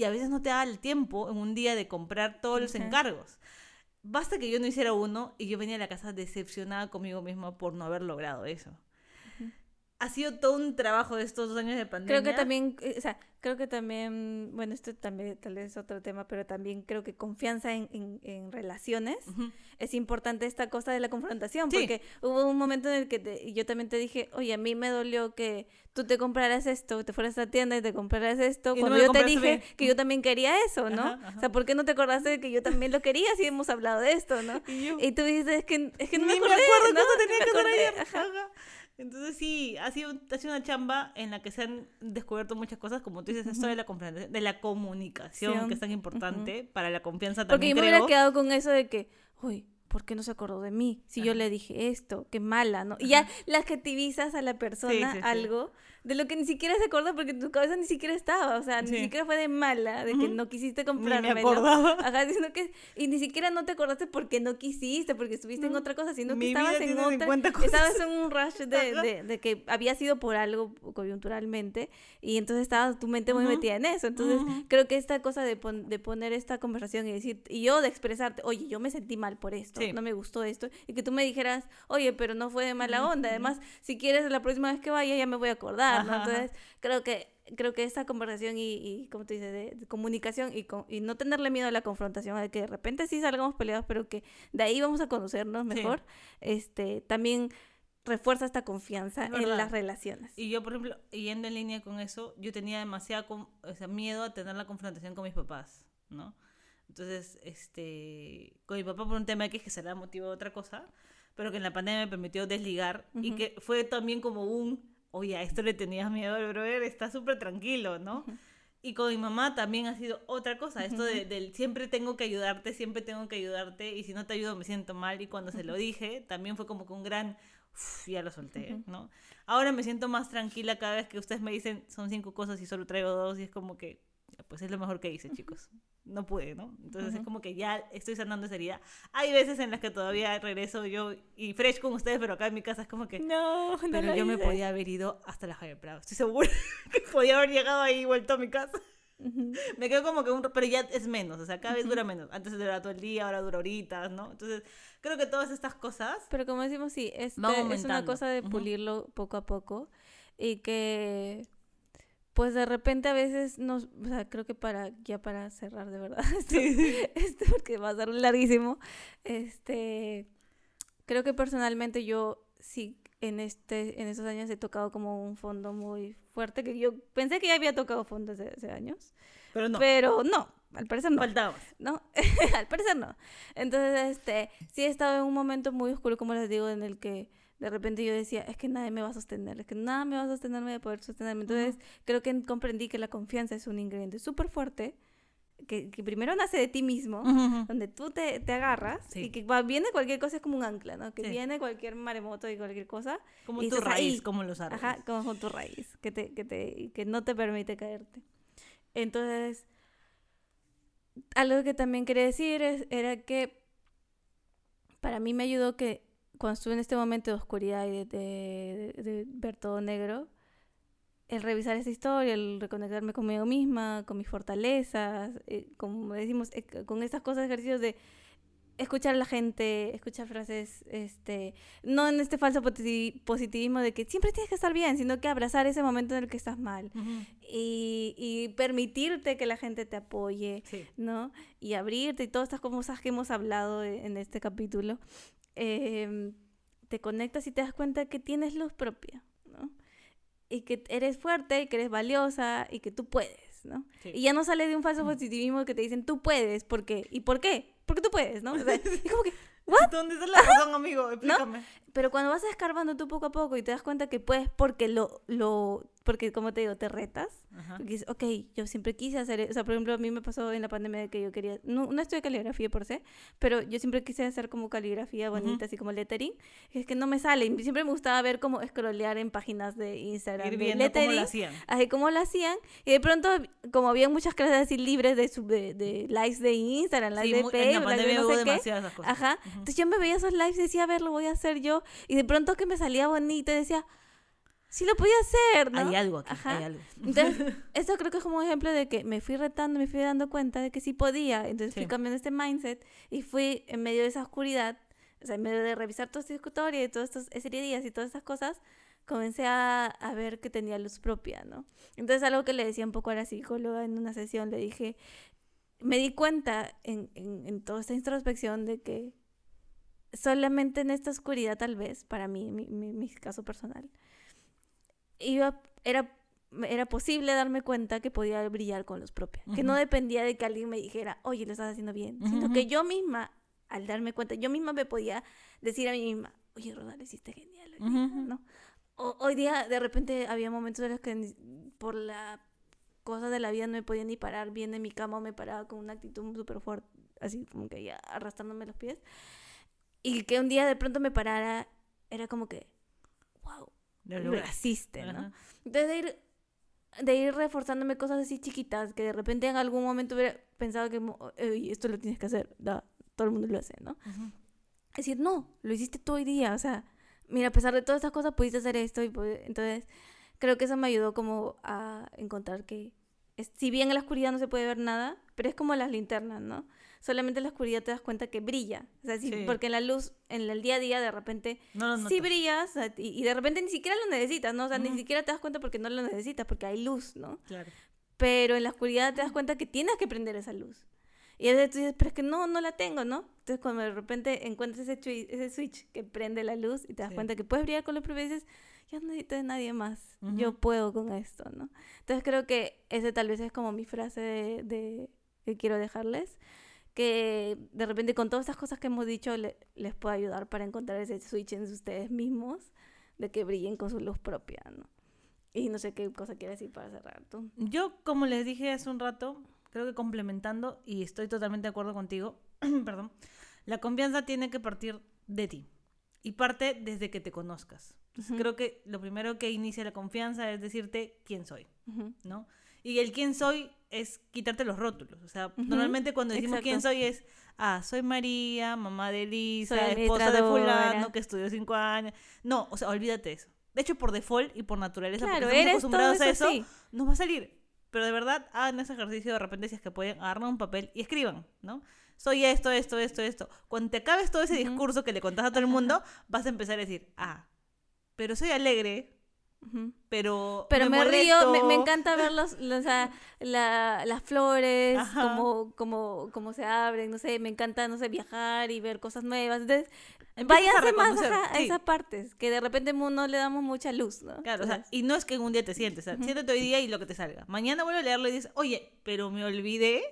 [SPEAKER 2] Y a veces no te da el tiempo en un día de comprar todos los encargos. Basta que yo no hiciera uno y yo venía a la casa decepcionada conmigo misma por no haber logrado eso. Ha sido todo un trabajo de estos dos años de pandemia.
[SPEAKER 3] Creo que también, eh, o sea, creo que también, bueno, esto también tal vez es otro tema, pero también creo que confianza en, en, en relaciones
[SPEAKER 2] Ujú.
[SPEAKER 3] es importante esta cosa de la confrontación,
[SPEAKER 2] Sí.
[SPEAKER 3] porque hubo un momento en el que te- yo también te dije, oye, a mí me dolió que tú te compraras esto, te fueras a la tienda y te compraras esto,
[SPEAKER 2] Y no
[SPEAKER 3] cuando
[SPEAKER 2] me lo
[SPEAKER 3] yo te dije
[SPEAKER 2] bien.
[SPEAKER 3] que yo también quería eso, ¿no?
[SPEAKER 2] Ajá, ajá.
[SPEAKER 3] O sea, ¿por qué no te acordaste de que yo también lo quería si hemos hablado de esto, no?
[SPEAKER 2] Y yo,
[SPEAKER 3] Y tú dices, es que, es que no
[SPEAKER 2] Ni
[SPEAKER 3] me acordé,
[SPEAKER 2] acuerdo
[SPEAKER 3] ¿no? Ni
[SPEAKER 2] tenía
[SPEAKER 3] me
[SPEAKER 2] que hacer ayer.
[SPEAKER 3] ajá.
[SPEAKER 2] Entonces sí, ha sido, ha sido una chamba en la que se han descubierto muchas cosas, como tú dices, esto de la, de la comunicación, que es tan importante para la confianza
[SPEAKER 3] Porque
[SPEAKER 2] también
[SPEAKER 3] yo me
[SPEAKER 2] creo.
[SPEAKER 3] hubiera quedado con eso de que, uy, ¿por qué no se acordó de mí? Si yo le dije esto, qué mala, ¿no? Y ya le adjetivizas a la persona
[SPEAKER 2] sí, sí.
[SPEAKER 3] algo de lo que ni siquiera se acordó porque tu cabeza ni siquiera estaba. O sea,
[SPEAKER 2] Sí.
[SPEAKER 3] ni siquiera fue de mala, de que
[SPEAKER 2] Ujú.
[SPEAKER 3] no quisiste
[SPEAKER 2] Ni me acordaba.
[SPEAKER 3] Ajá, sino que, y ni siquiera no te acordaste porque no quisiste, porque estuviste en otra cosa, sino que
[SPEAKER 2] Mi
[SPEAKER 3] estabas
[SPEAKER 2] vida
[SPEAKER 3] en otra.
[SPEAKER 2] 50 cosas.
[SPEAKER 3] Estabas en un rush de, de, de que había sido por algo coyunturalmente y entonces estaba tu mente muy
[SPEAKER 2] Ujú.
[SPEAKER 3] metida en eso. Entonces,
[SPEAKER 2] Ujú.
[SPEAKER 3] creo que esta cosa de, pon- de poner esta conversación y decir, y yo de expresarte, oye, yo me sentí mal por esto,
[SPEAKER 2] Sí.
[SPEAKER 3] no me gustó esto, y que tú me dijeras, oye, pero no fue de mala onda, además, si quieres la próxima vez que vaya ya me voy a acordar, ¿no?
[SPEAKER 2] Ajá, ajá.
[SPEAKER 3] Entonces, creo que creo que esta conversación y, y como tú dices, de, de comunicación y, co- y no tenerle miedo a la confrontación, a que de repente sí salgamos peleados, pero que de ahí vamos a conocernos
[SPEAKER 2] Sí.
[SPEAKER 3] mejor, este también refuerza esta confianza
[SPEAKER 2] Es
[SPEAKER 3] en las relaciones.
[SPEAKER 2] Y yo, por ejemplo, yendo en línea con eso, yo tenía demasiado con- o sea, miedo a tener la confrontación con mis papás, ¿no? Entonces, este, con mi papá por un tema X que será motivo de otra cosa, pero que en la pandemia me permitió desligar y
[SPEAKER 3] Ujú.
[SPEAKER 2] que fue también como un, oye, a esto le tenías miedo al brother, está súper tranquilo, ¿no? Y con mi mamá también ha sido otra cosa, esto de, del siempre tengo que ayudarte, siempre tengo que ayudarte, y si no te ayudo me siento mal, y cuando se lo dije, también fue como que un gran, "Uf, ya lo solté. ¿no? Ahora me siento más tranquila cada vez que ustedes me dicen, son cinco cosas y solo traigo dos, y es como que, pues es lo mejor que hice, chicos. No pude, ¿no? Entonces es
[SPEAKER 3] Ujú.
[SPEAKER 2] como que ya estoy sanando esa herida. Hay veces en las que todavía regreso yo y fresh con ustedes, pero acá en mi casa es como que,
[SPEAKER 3] No, no
[SPEAKER 2] pero
[SPEAKER 3] lo
[SPEAKER 2] yo me
[SPEAKER 3] hice.
[SPEAKER 2] podía haber ido hasta la Javier Prado. Estoy segura que podía haber llegado ahí y vuelto a mi casa. Me quedo como que un... Pero ya es menos, o sea, cada vez dura menos. Antes duraba todo el día, ahora dura horitas, ¿no? Entonces, creo que todas estas cosas...
[SPEAKER 3] Pero como decimos, sí, este, es una cosa de pulirlo poco a poco y que pues de repente a veces nos, o sea, creo que para ya para cerrar de verdad esto, este, porque va a ser larguísimo, este creo que personalmente yo sí en este en esos años he tocado como un fondo muy fuerte que yo pensé que ya había tocado fondo hace, hace años,
[SPEAKER 2] Pero no,
[SPEAKER 3] pero no, al parecer no.
[SPEAKER 2] faltaba más.
[SPEAKER 3] ¿no? Al parecer no. Entonces, este, sí he estado en un momento muy oscuro, como les digo, en el que de repente yo decía, es que nadie me va a sostener, es que nada me va a sostener, me voy a poder sostenerme. Entonces, creo que comprendí que la confianza es un ingrediente súper fuerte, que, que primero nace de ti mismo, donde tú te, te agarras
[SPEAKER 2] Sí.
[SPEAKER 3] y que va, viene cualquier cosa, es como un ancla, ¿no? Que
[SPEAKER 2] Sí.
[SPEAKER 3] viene cualquier maremoto y cualquier cosa,
[SPEAKER 2] Como
[SPEAKER 3] Y
[SPEAKER 2] tu raíz,
[SPEAKER 3] ahí.
[SPEAKER 2] como los árboles.
[SPEAKER 3] Ajá, como tu raíz, que, te, que, te, que no te permite caerte. Entonces, algo que también quería decir es, era que para mí me ayudó que cuando estuve en este momento de oscuridad y de, de- de- de ver todo negro, el revisar esa historia, el reconectarme conmigo misma, con mis fortalezas, eh, como decimos, eh, con estas cosas, ejercicios de escuchar a la gente, escuchar frases, este, no en este falso positi- positivismo de que siempre tienes que estar bien, sino que abrazar ese momento en el que estás mal y, y permitirte que la gente te apoye,
[SPEAKER 2] Sí.
[SPEAKER 3] ¿no? Y abrirte y todas estas cosas que hemos hablado e- en este capítulo, em, te conectas y te das cuenta que tienes luz propia, ¿no? Y que eres fuerte, y que eres valiosa y que tú puedes, ¿no?
[SPEAKER 2] Sí.
[SPEAKER 3] Y ya no sale de un falso positivismo que te dicen tú puedes, ¿por qué? ¿Y por qué? Porque tú puedes, ¿no? O sea, es como que,
[SPEAKER 2] ¿Dónde está la razón, amigo? Explícame.
[SPEAKER 3] Pero cuando vas escarbando tú poco a poco y te das cuenta que puedes porque lo, lo, porque como te digo, te retas, dices, ok, yo siempre quise hacer, e-". o sea, por ejemplo, a mí me pasó en la pandemia de que yo quería, no, no estudié caligrafía por sí, pero yo siempre quise hacer como caligrafía bonita,
[SPEAKER 2] Ujú.
[SPEAKER 3] así como lettering, y es que no me sale, siempre me gustaba ver como scrollear en páginas de Instagram,
[SPEAKER 2] Ir viendo cómo
[SPEAKER 3] lettering,
[SPEAKER 2] lo hacían.
[SPEAKER 3] así como lo hacían, y de pronto, como había muchas clases así libres de, sub- de, de lives de Instagram, lives
[SPEAKER 2] Sí,
[SPEAKER 3] de
[SPEAKER 2] muy- en la
[SPEAKER 3] Facebook,
[SPEAKER 2] pandemia
[SPEAKER 3] no
[SPEAKER 2] hubo
[SPEAKER 3] sé qué,
[SPEAKER 2] esas cosas.
[SPEAKER 3] Ajá. Entonces yo me veía esos lives y decía, a ver, lo voy a hacer yo. Y de pronto que me salía bonito y decía, sí lo podía hacer, ¿no?
[SPEAKER 2] Hay algo aquí,
[SPEAKER 3] Ajá.
[SPEAKER 2] hay algo.
[SPEAKER 3] Entonces, eso creo que es como un ejemplo de que me fui retando, me fui dando cuenta de que sí podía. Entonces fui
[SPEAKER 2] Sí.
[SPEAKER 3] cambiando este mindset y fui en medio de esa oscuridad, o sea, en medio de revisar todo este historia y todas estas serie de días y todas estas cosas, comencé a, a ver que tenía luz propia, ¿no? Entonces algo que le decía un poco a la psicóloga en una sesión, le dije, me di cuenta en, en, en toda esta introspección de que solamente en esta oscuridad tal vez, para mí, mi, mi, mi caso personal, iba, era, era posible darme cuenta que podía brillar con luz propia. Que no dependía de que alguien me dijera, oye, lo estás haciendo bien. Sino que yo misma, al darme cuenta, yo misma me podía decir a mí misma, oye, Roda, lo hiciste genial. hoy día",
[SPEAKER 2] Ujú, ujú.
[SPEAKER 3] ¿no? O- hoy día, de repente, había momentos en los que por la cosa de la vida no me podía ni parar bien en mi cama o me paraba con una actitud súper fuerte, así como que ya arrastrándome los pies. Y que un día de pronto me parara, era como que, wow,
[SPEAKER 2] Lo
[SPEAKER 3] lo hiciste, ¿no?
[SPEAKER 2] Ajá.
[SPEAKER 3] Entonces de ir, de ir reforzándome cosas así chiquitas, que de repente en algún momento hubiera pensado que mo- "Ey, esto lo tienes que hacer, da, todo el mundo lo hace, ¿no?
[SPEAKER 2] Ujú.
[SPEAKER 3] Es decir, no, lo hiciste tú hoy día, o sea, mira, a pesar de todas estas cosas pudiste hacer esto y entonces creo que eso me ayudó como a encontrar que si bien en la oscuridad no se puede ver nada, pero es como las linternas, ¿no? Solamente en la oscuridad te das cuenta que brilla, o sea, sí,
[SPEAKER 2] Sí.
[SPEAKER 3] porque en la luz, en el día a día de repente
[SPEAKER 2] No
[SPEAKER 3] sí brillas y, y de repente ni siquiera lo necesitas, ¿no? O sea, ni
[SPEAKER 2] Ujú.
[SPEAKER 3] siquiera te das cuenta porque no lo necesitas, porque hay luz, ¿no?
[SPEAKER 2] Claro.
[SPEAKER 3] Pero en la oscuridad te das cuenta que tienes que prender esa luz. Y entonces tú dices, pero es que no, no la tengo, ¿no? Entonces cuando de repente encuentras ese, ese switch que prende la luz y te das
[SPEAKER 2] Sí.
[SPEAKER 3] cuenta que puedes brillar con los propios, dices, yo no necesito de nadie más, yo
[SPEAKER 2] Ujú.
[SPEAKER 3] puedo con esto, ¿no? Entonces creo que ese tal vez es como mi frase de, de- que quiero dejarles, que de repente con todas estas cosas que hemos dicho le- les puede ayudar para encontrar ese switch en ustedes mismos de que brillen con su luz propia, ¿no? Y no sé qué cosa quieres decir para cerrar tú.
[SPEAKER 2] Yo, como les dije hace un rato, creo que complementando, y estoy totalmente de acuerdo contigo, perdón, la confianza tiene que partir de ti. Y parte desde que te conozcas. Creo que lo primero que inicia la confianza es decirte quién soy. ¿no? Y el quién soy es quitarte los rótulos. O sea,
[SPEAKER 3] Ujú,
[SPEAKER 2] normalmente cuando decimos quién
[SPEAKER 3] exacto.
[SPEAKER 2] soy es, ah, soy María, mamá de Elisa,
[SPEAKER 3] Soy
[SPEAKER 2] esposa de fulano, que estudió cinco años. No, o sea, olvídate eso. De hecho, por default y por naturaleza,
[SPEAKER 3] Claro,
[SPEAKER 2] porque estamos acostumbrados
[SPEAKER 3] eso,
[SPEAKER 2] a eso,
[SPEAKER 3] sí.
[SPEAKER 2] nos va a salir. Pero de verdad, hagan ese ejercicio de repente si es que pueden, agarrar un papel y escriban, ¿no? Soy esto, esto, esto, esto. Cuando te acabes todo ese
[SPEAKER 3] Ujú.
[SPEAKER 2] discurso que le contás a todo el mundo, vas a empezar a decir, ah, pero soy alegre, Pero
[SPEAKER 3] Pero me, río, me, me
[SPEAKER 2] molesto".
[SPEAKER 3] encanta ver los, los, la- las flores,
[SPEAKER 2] Ajá.
[SPEAKER 3] como, se abren, no sé, me encanta, no sé, viajar y ver cosas nuevas. Entonces, váyanse más a
[SPEAKER 2] sí.
[SPEAKER 3] esas partes, que de repente no le damos mucha luz, ¿no?
[SPEAKER 2] Claro, o sea, y no es que un día te sientes, o sea,
[SPEAKER 3] Ujú.
[SPEAKER 2] siéntate hoy día y lo que te salga. Mañana vuelvo a leerlo y dices, oye, pero me olvidé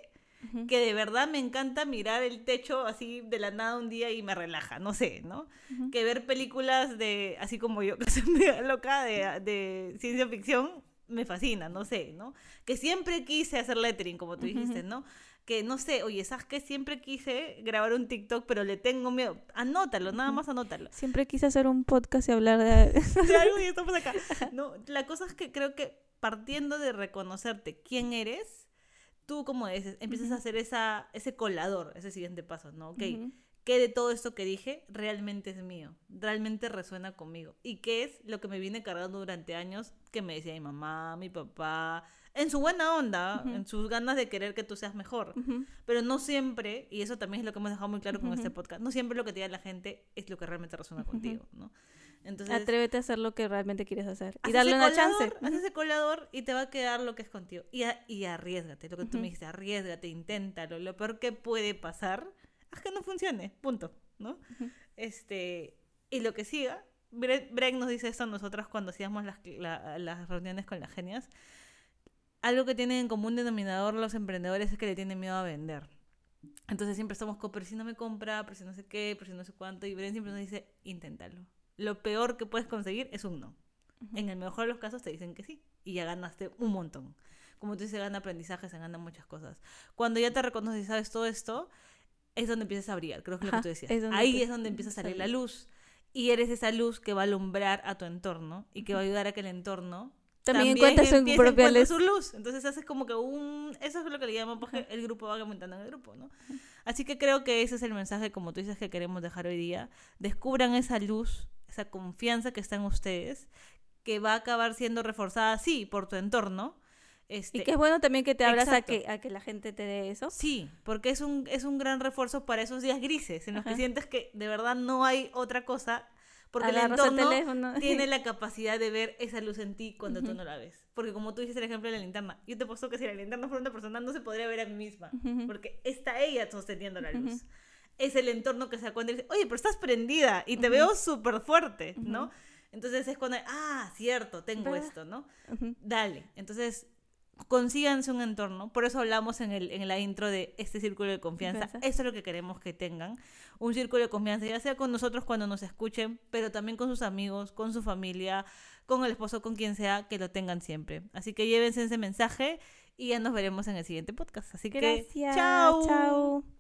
[SPEAKER 2] que de verdad me encanta mirar el techo así de la nada un día y me relaja, no sé, ¿no? Que ver películas de, así como yo, que soy media loca de, de ciencia ficción, me fascina, no sé, ¿no? Que siempre quise hacer lettering, como tú dijiste. ¿no? Que no sé, oye, ¿sabes qué? Siempre quise grabar un TikTok, pero le tengo miedo. Anótalo, nada más anótalo.
[SPEAKER 3] Siempre quise hacer un podcast y hablar de...
[SPEAKER 2] de algo y estamos acá. No, la cosa es que creo que partiendo de reconocerte quién eres, tú como dices, empiezas a hacer esa, ese colador, ese siguiente paso, ¿no? Ok. ¿qué de todo esto que dije realmente es mío? Realmente resuena conmigo. ¿Y qué es lo que me viene cargando durante años que me decía mi mamá, mi papá, en su buena onda, en sus ganas de querer que tú seas mejor. Pero no siempre, y eso también es lo que hemos dejado muy claro con este podcast, no siempre lo que te diga la gente es lo que realmente resuena contigo, ¿no? Entonces,
[SPEAKER 3] Atrévete a hacer lo que realmente quieres hacer. Y darle
[SPEAKER 2] ese
[SPEAKER 3] una
[SPEAKER 2] colador,
[SPEAKER 3] chance.
[SPEAKER 2] Haz ese colador y te va a quedar lo que es contigo. Y, a- y arriesgate, lo que tú me dijiste, arriesgate, inténtalo. Lo peor que puede pasar es que no funcione, punto, ¿no? Este, y lo que siga, Bre- Breck nos dice esto a nosotras cuando hacíamos las, la- las reuniones con las genias. Algo que tienen en común denominador los emprendedores es que le tienen miedo a vender. Entonces siempre estamos con, pero si no me compra, pero si no sé qué, pero si no sé cuánto. Y Bren siempre nos dice, inténtalo. Lo peor que puedes conseguir es un no. En el mejor de los casos te dicen que sí. Y ya ganaste un montón. Como tú dices, se gana aprendizaje, se ganan muchas cosas. Cuando ya te reconoces y sabes todo esto, es donde empiezas a brillar. Creo que es lo que tú decías.
[SPEAKER 3] es
[SPEAKER 2] Ahí
[SPEAKER 3] te-
[SPEAKER 2] es donde empieza a salir la luz. Y eres esa luz que va a alumbrar a tu entorno y que va a ayudar a que el entorno
[SPEAKER 3] También encuentra su propia luz.
[SPEAKER 2] su luz. Entonces haces como que un... Eso es lo que le llaman porque el grupo va aumentando en el grupo, ¿no? Así que creo que ese es el mensaje, como tú dices, que queremos dejar hoy día. Descubran esa luz, esa confianza que está en ustedes, que va a acabar siendo reforzada, sí, por tu entorno. Este,
[SPEAKER 3] Y que es bueno también que te abras a que, a que la gente te dé eso.
[SPEAKER 2] Sí, porque es un, es un gran refuerzo para esos días grises, en los que
[SPEAKER 3] Ajá.
[SPEAKER 2] sientes que de verdad no hay otra cosa, porque el
[SPEAKER 3] Agarras el
[SPEAKER 2] entorno tiene la capacidad de ver esa luz en ti cuando tú
[SPEAKER 3] Ujú.
[SPEAKER 2] no la ves. Porque como tú dices el ejemplo de la linterna, yo te puesto que si la linterna fuera una persona no se podría ver a mí misma, porque está ella sosteniendo la luz. Es el entorno que se da cuenta y dice, oye, pero estás prendida y te veo súper fuerte, ¿no? Entonces es cuando, ah, cierto, tengo esto, ¿no? Dale. Entonces, consíganse un entorno. Por eso hablamos en, el, en la intro de este círculo de confianza.
[SPEAKER 3] Confianza.
[SPEAKER 2] Eso es lo que queremos que tengan. Un círculo de confianza, ya sea con nosotros cuando nos escuchen, pero también con sus amigos, con su familia, con el esposo, con quien sea, que lo tengan siempre. Así que llévense ese mensaje y ya nos veremos en el siguiente podcast. Así que,
[SPEAKER 3] Gracias.
[SPEAKER 2] chao.
[SPEAKER 3] Chao.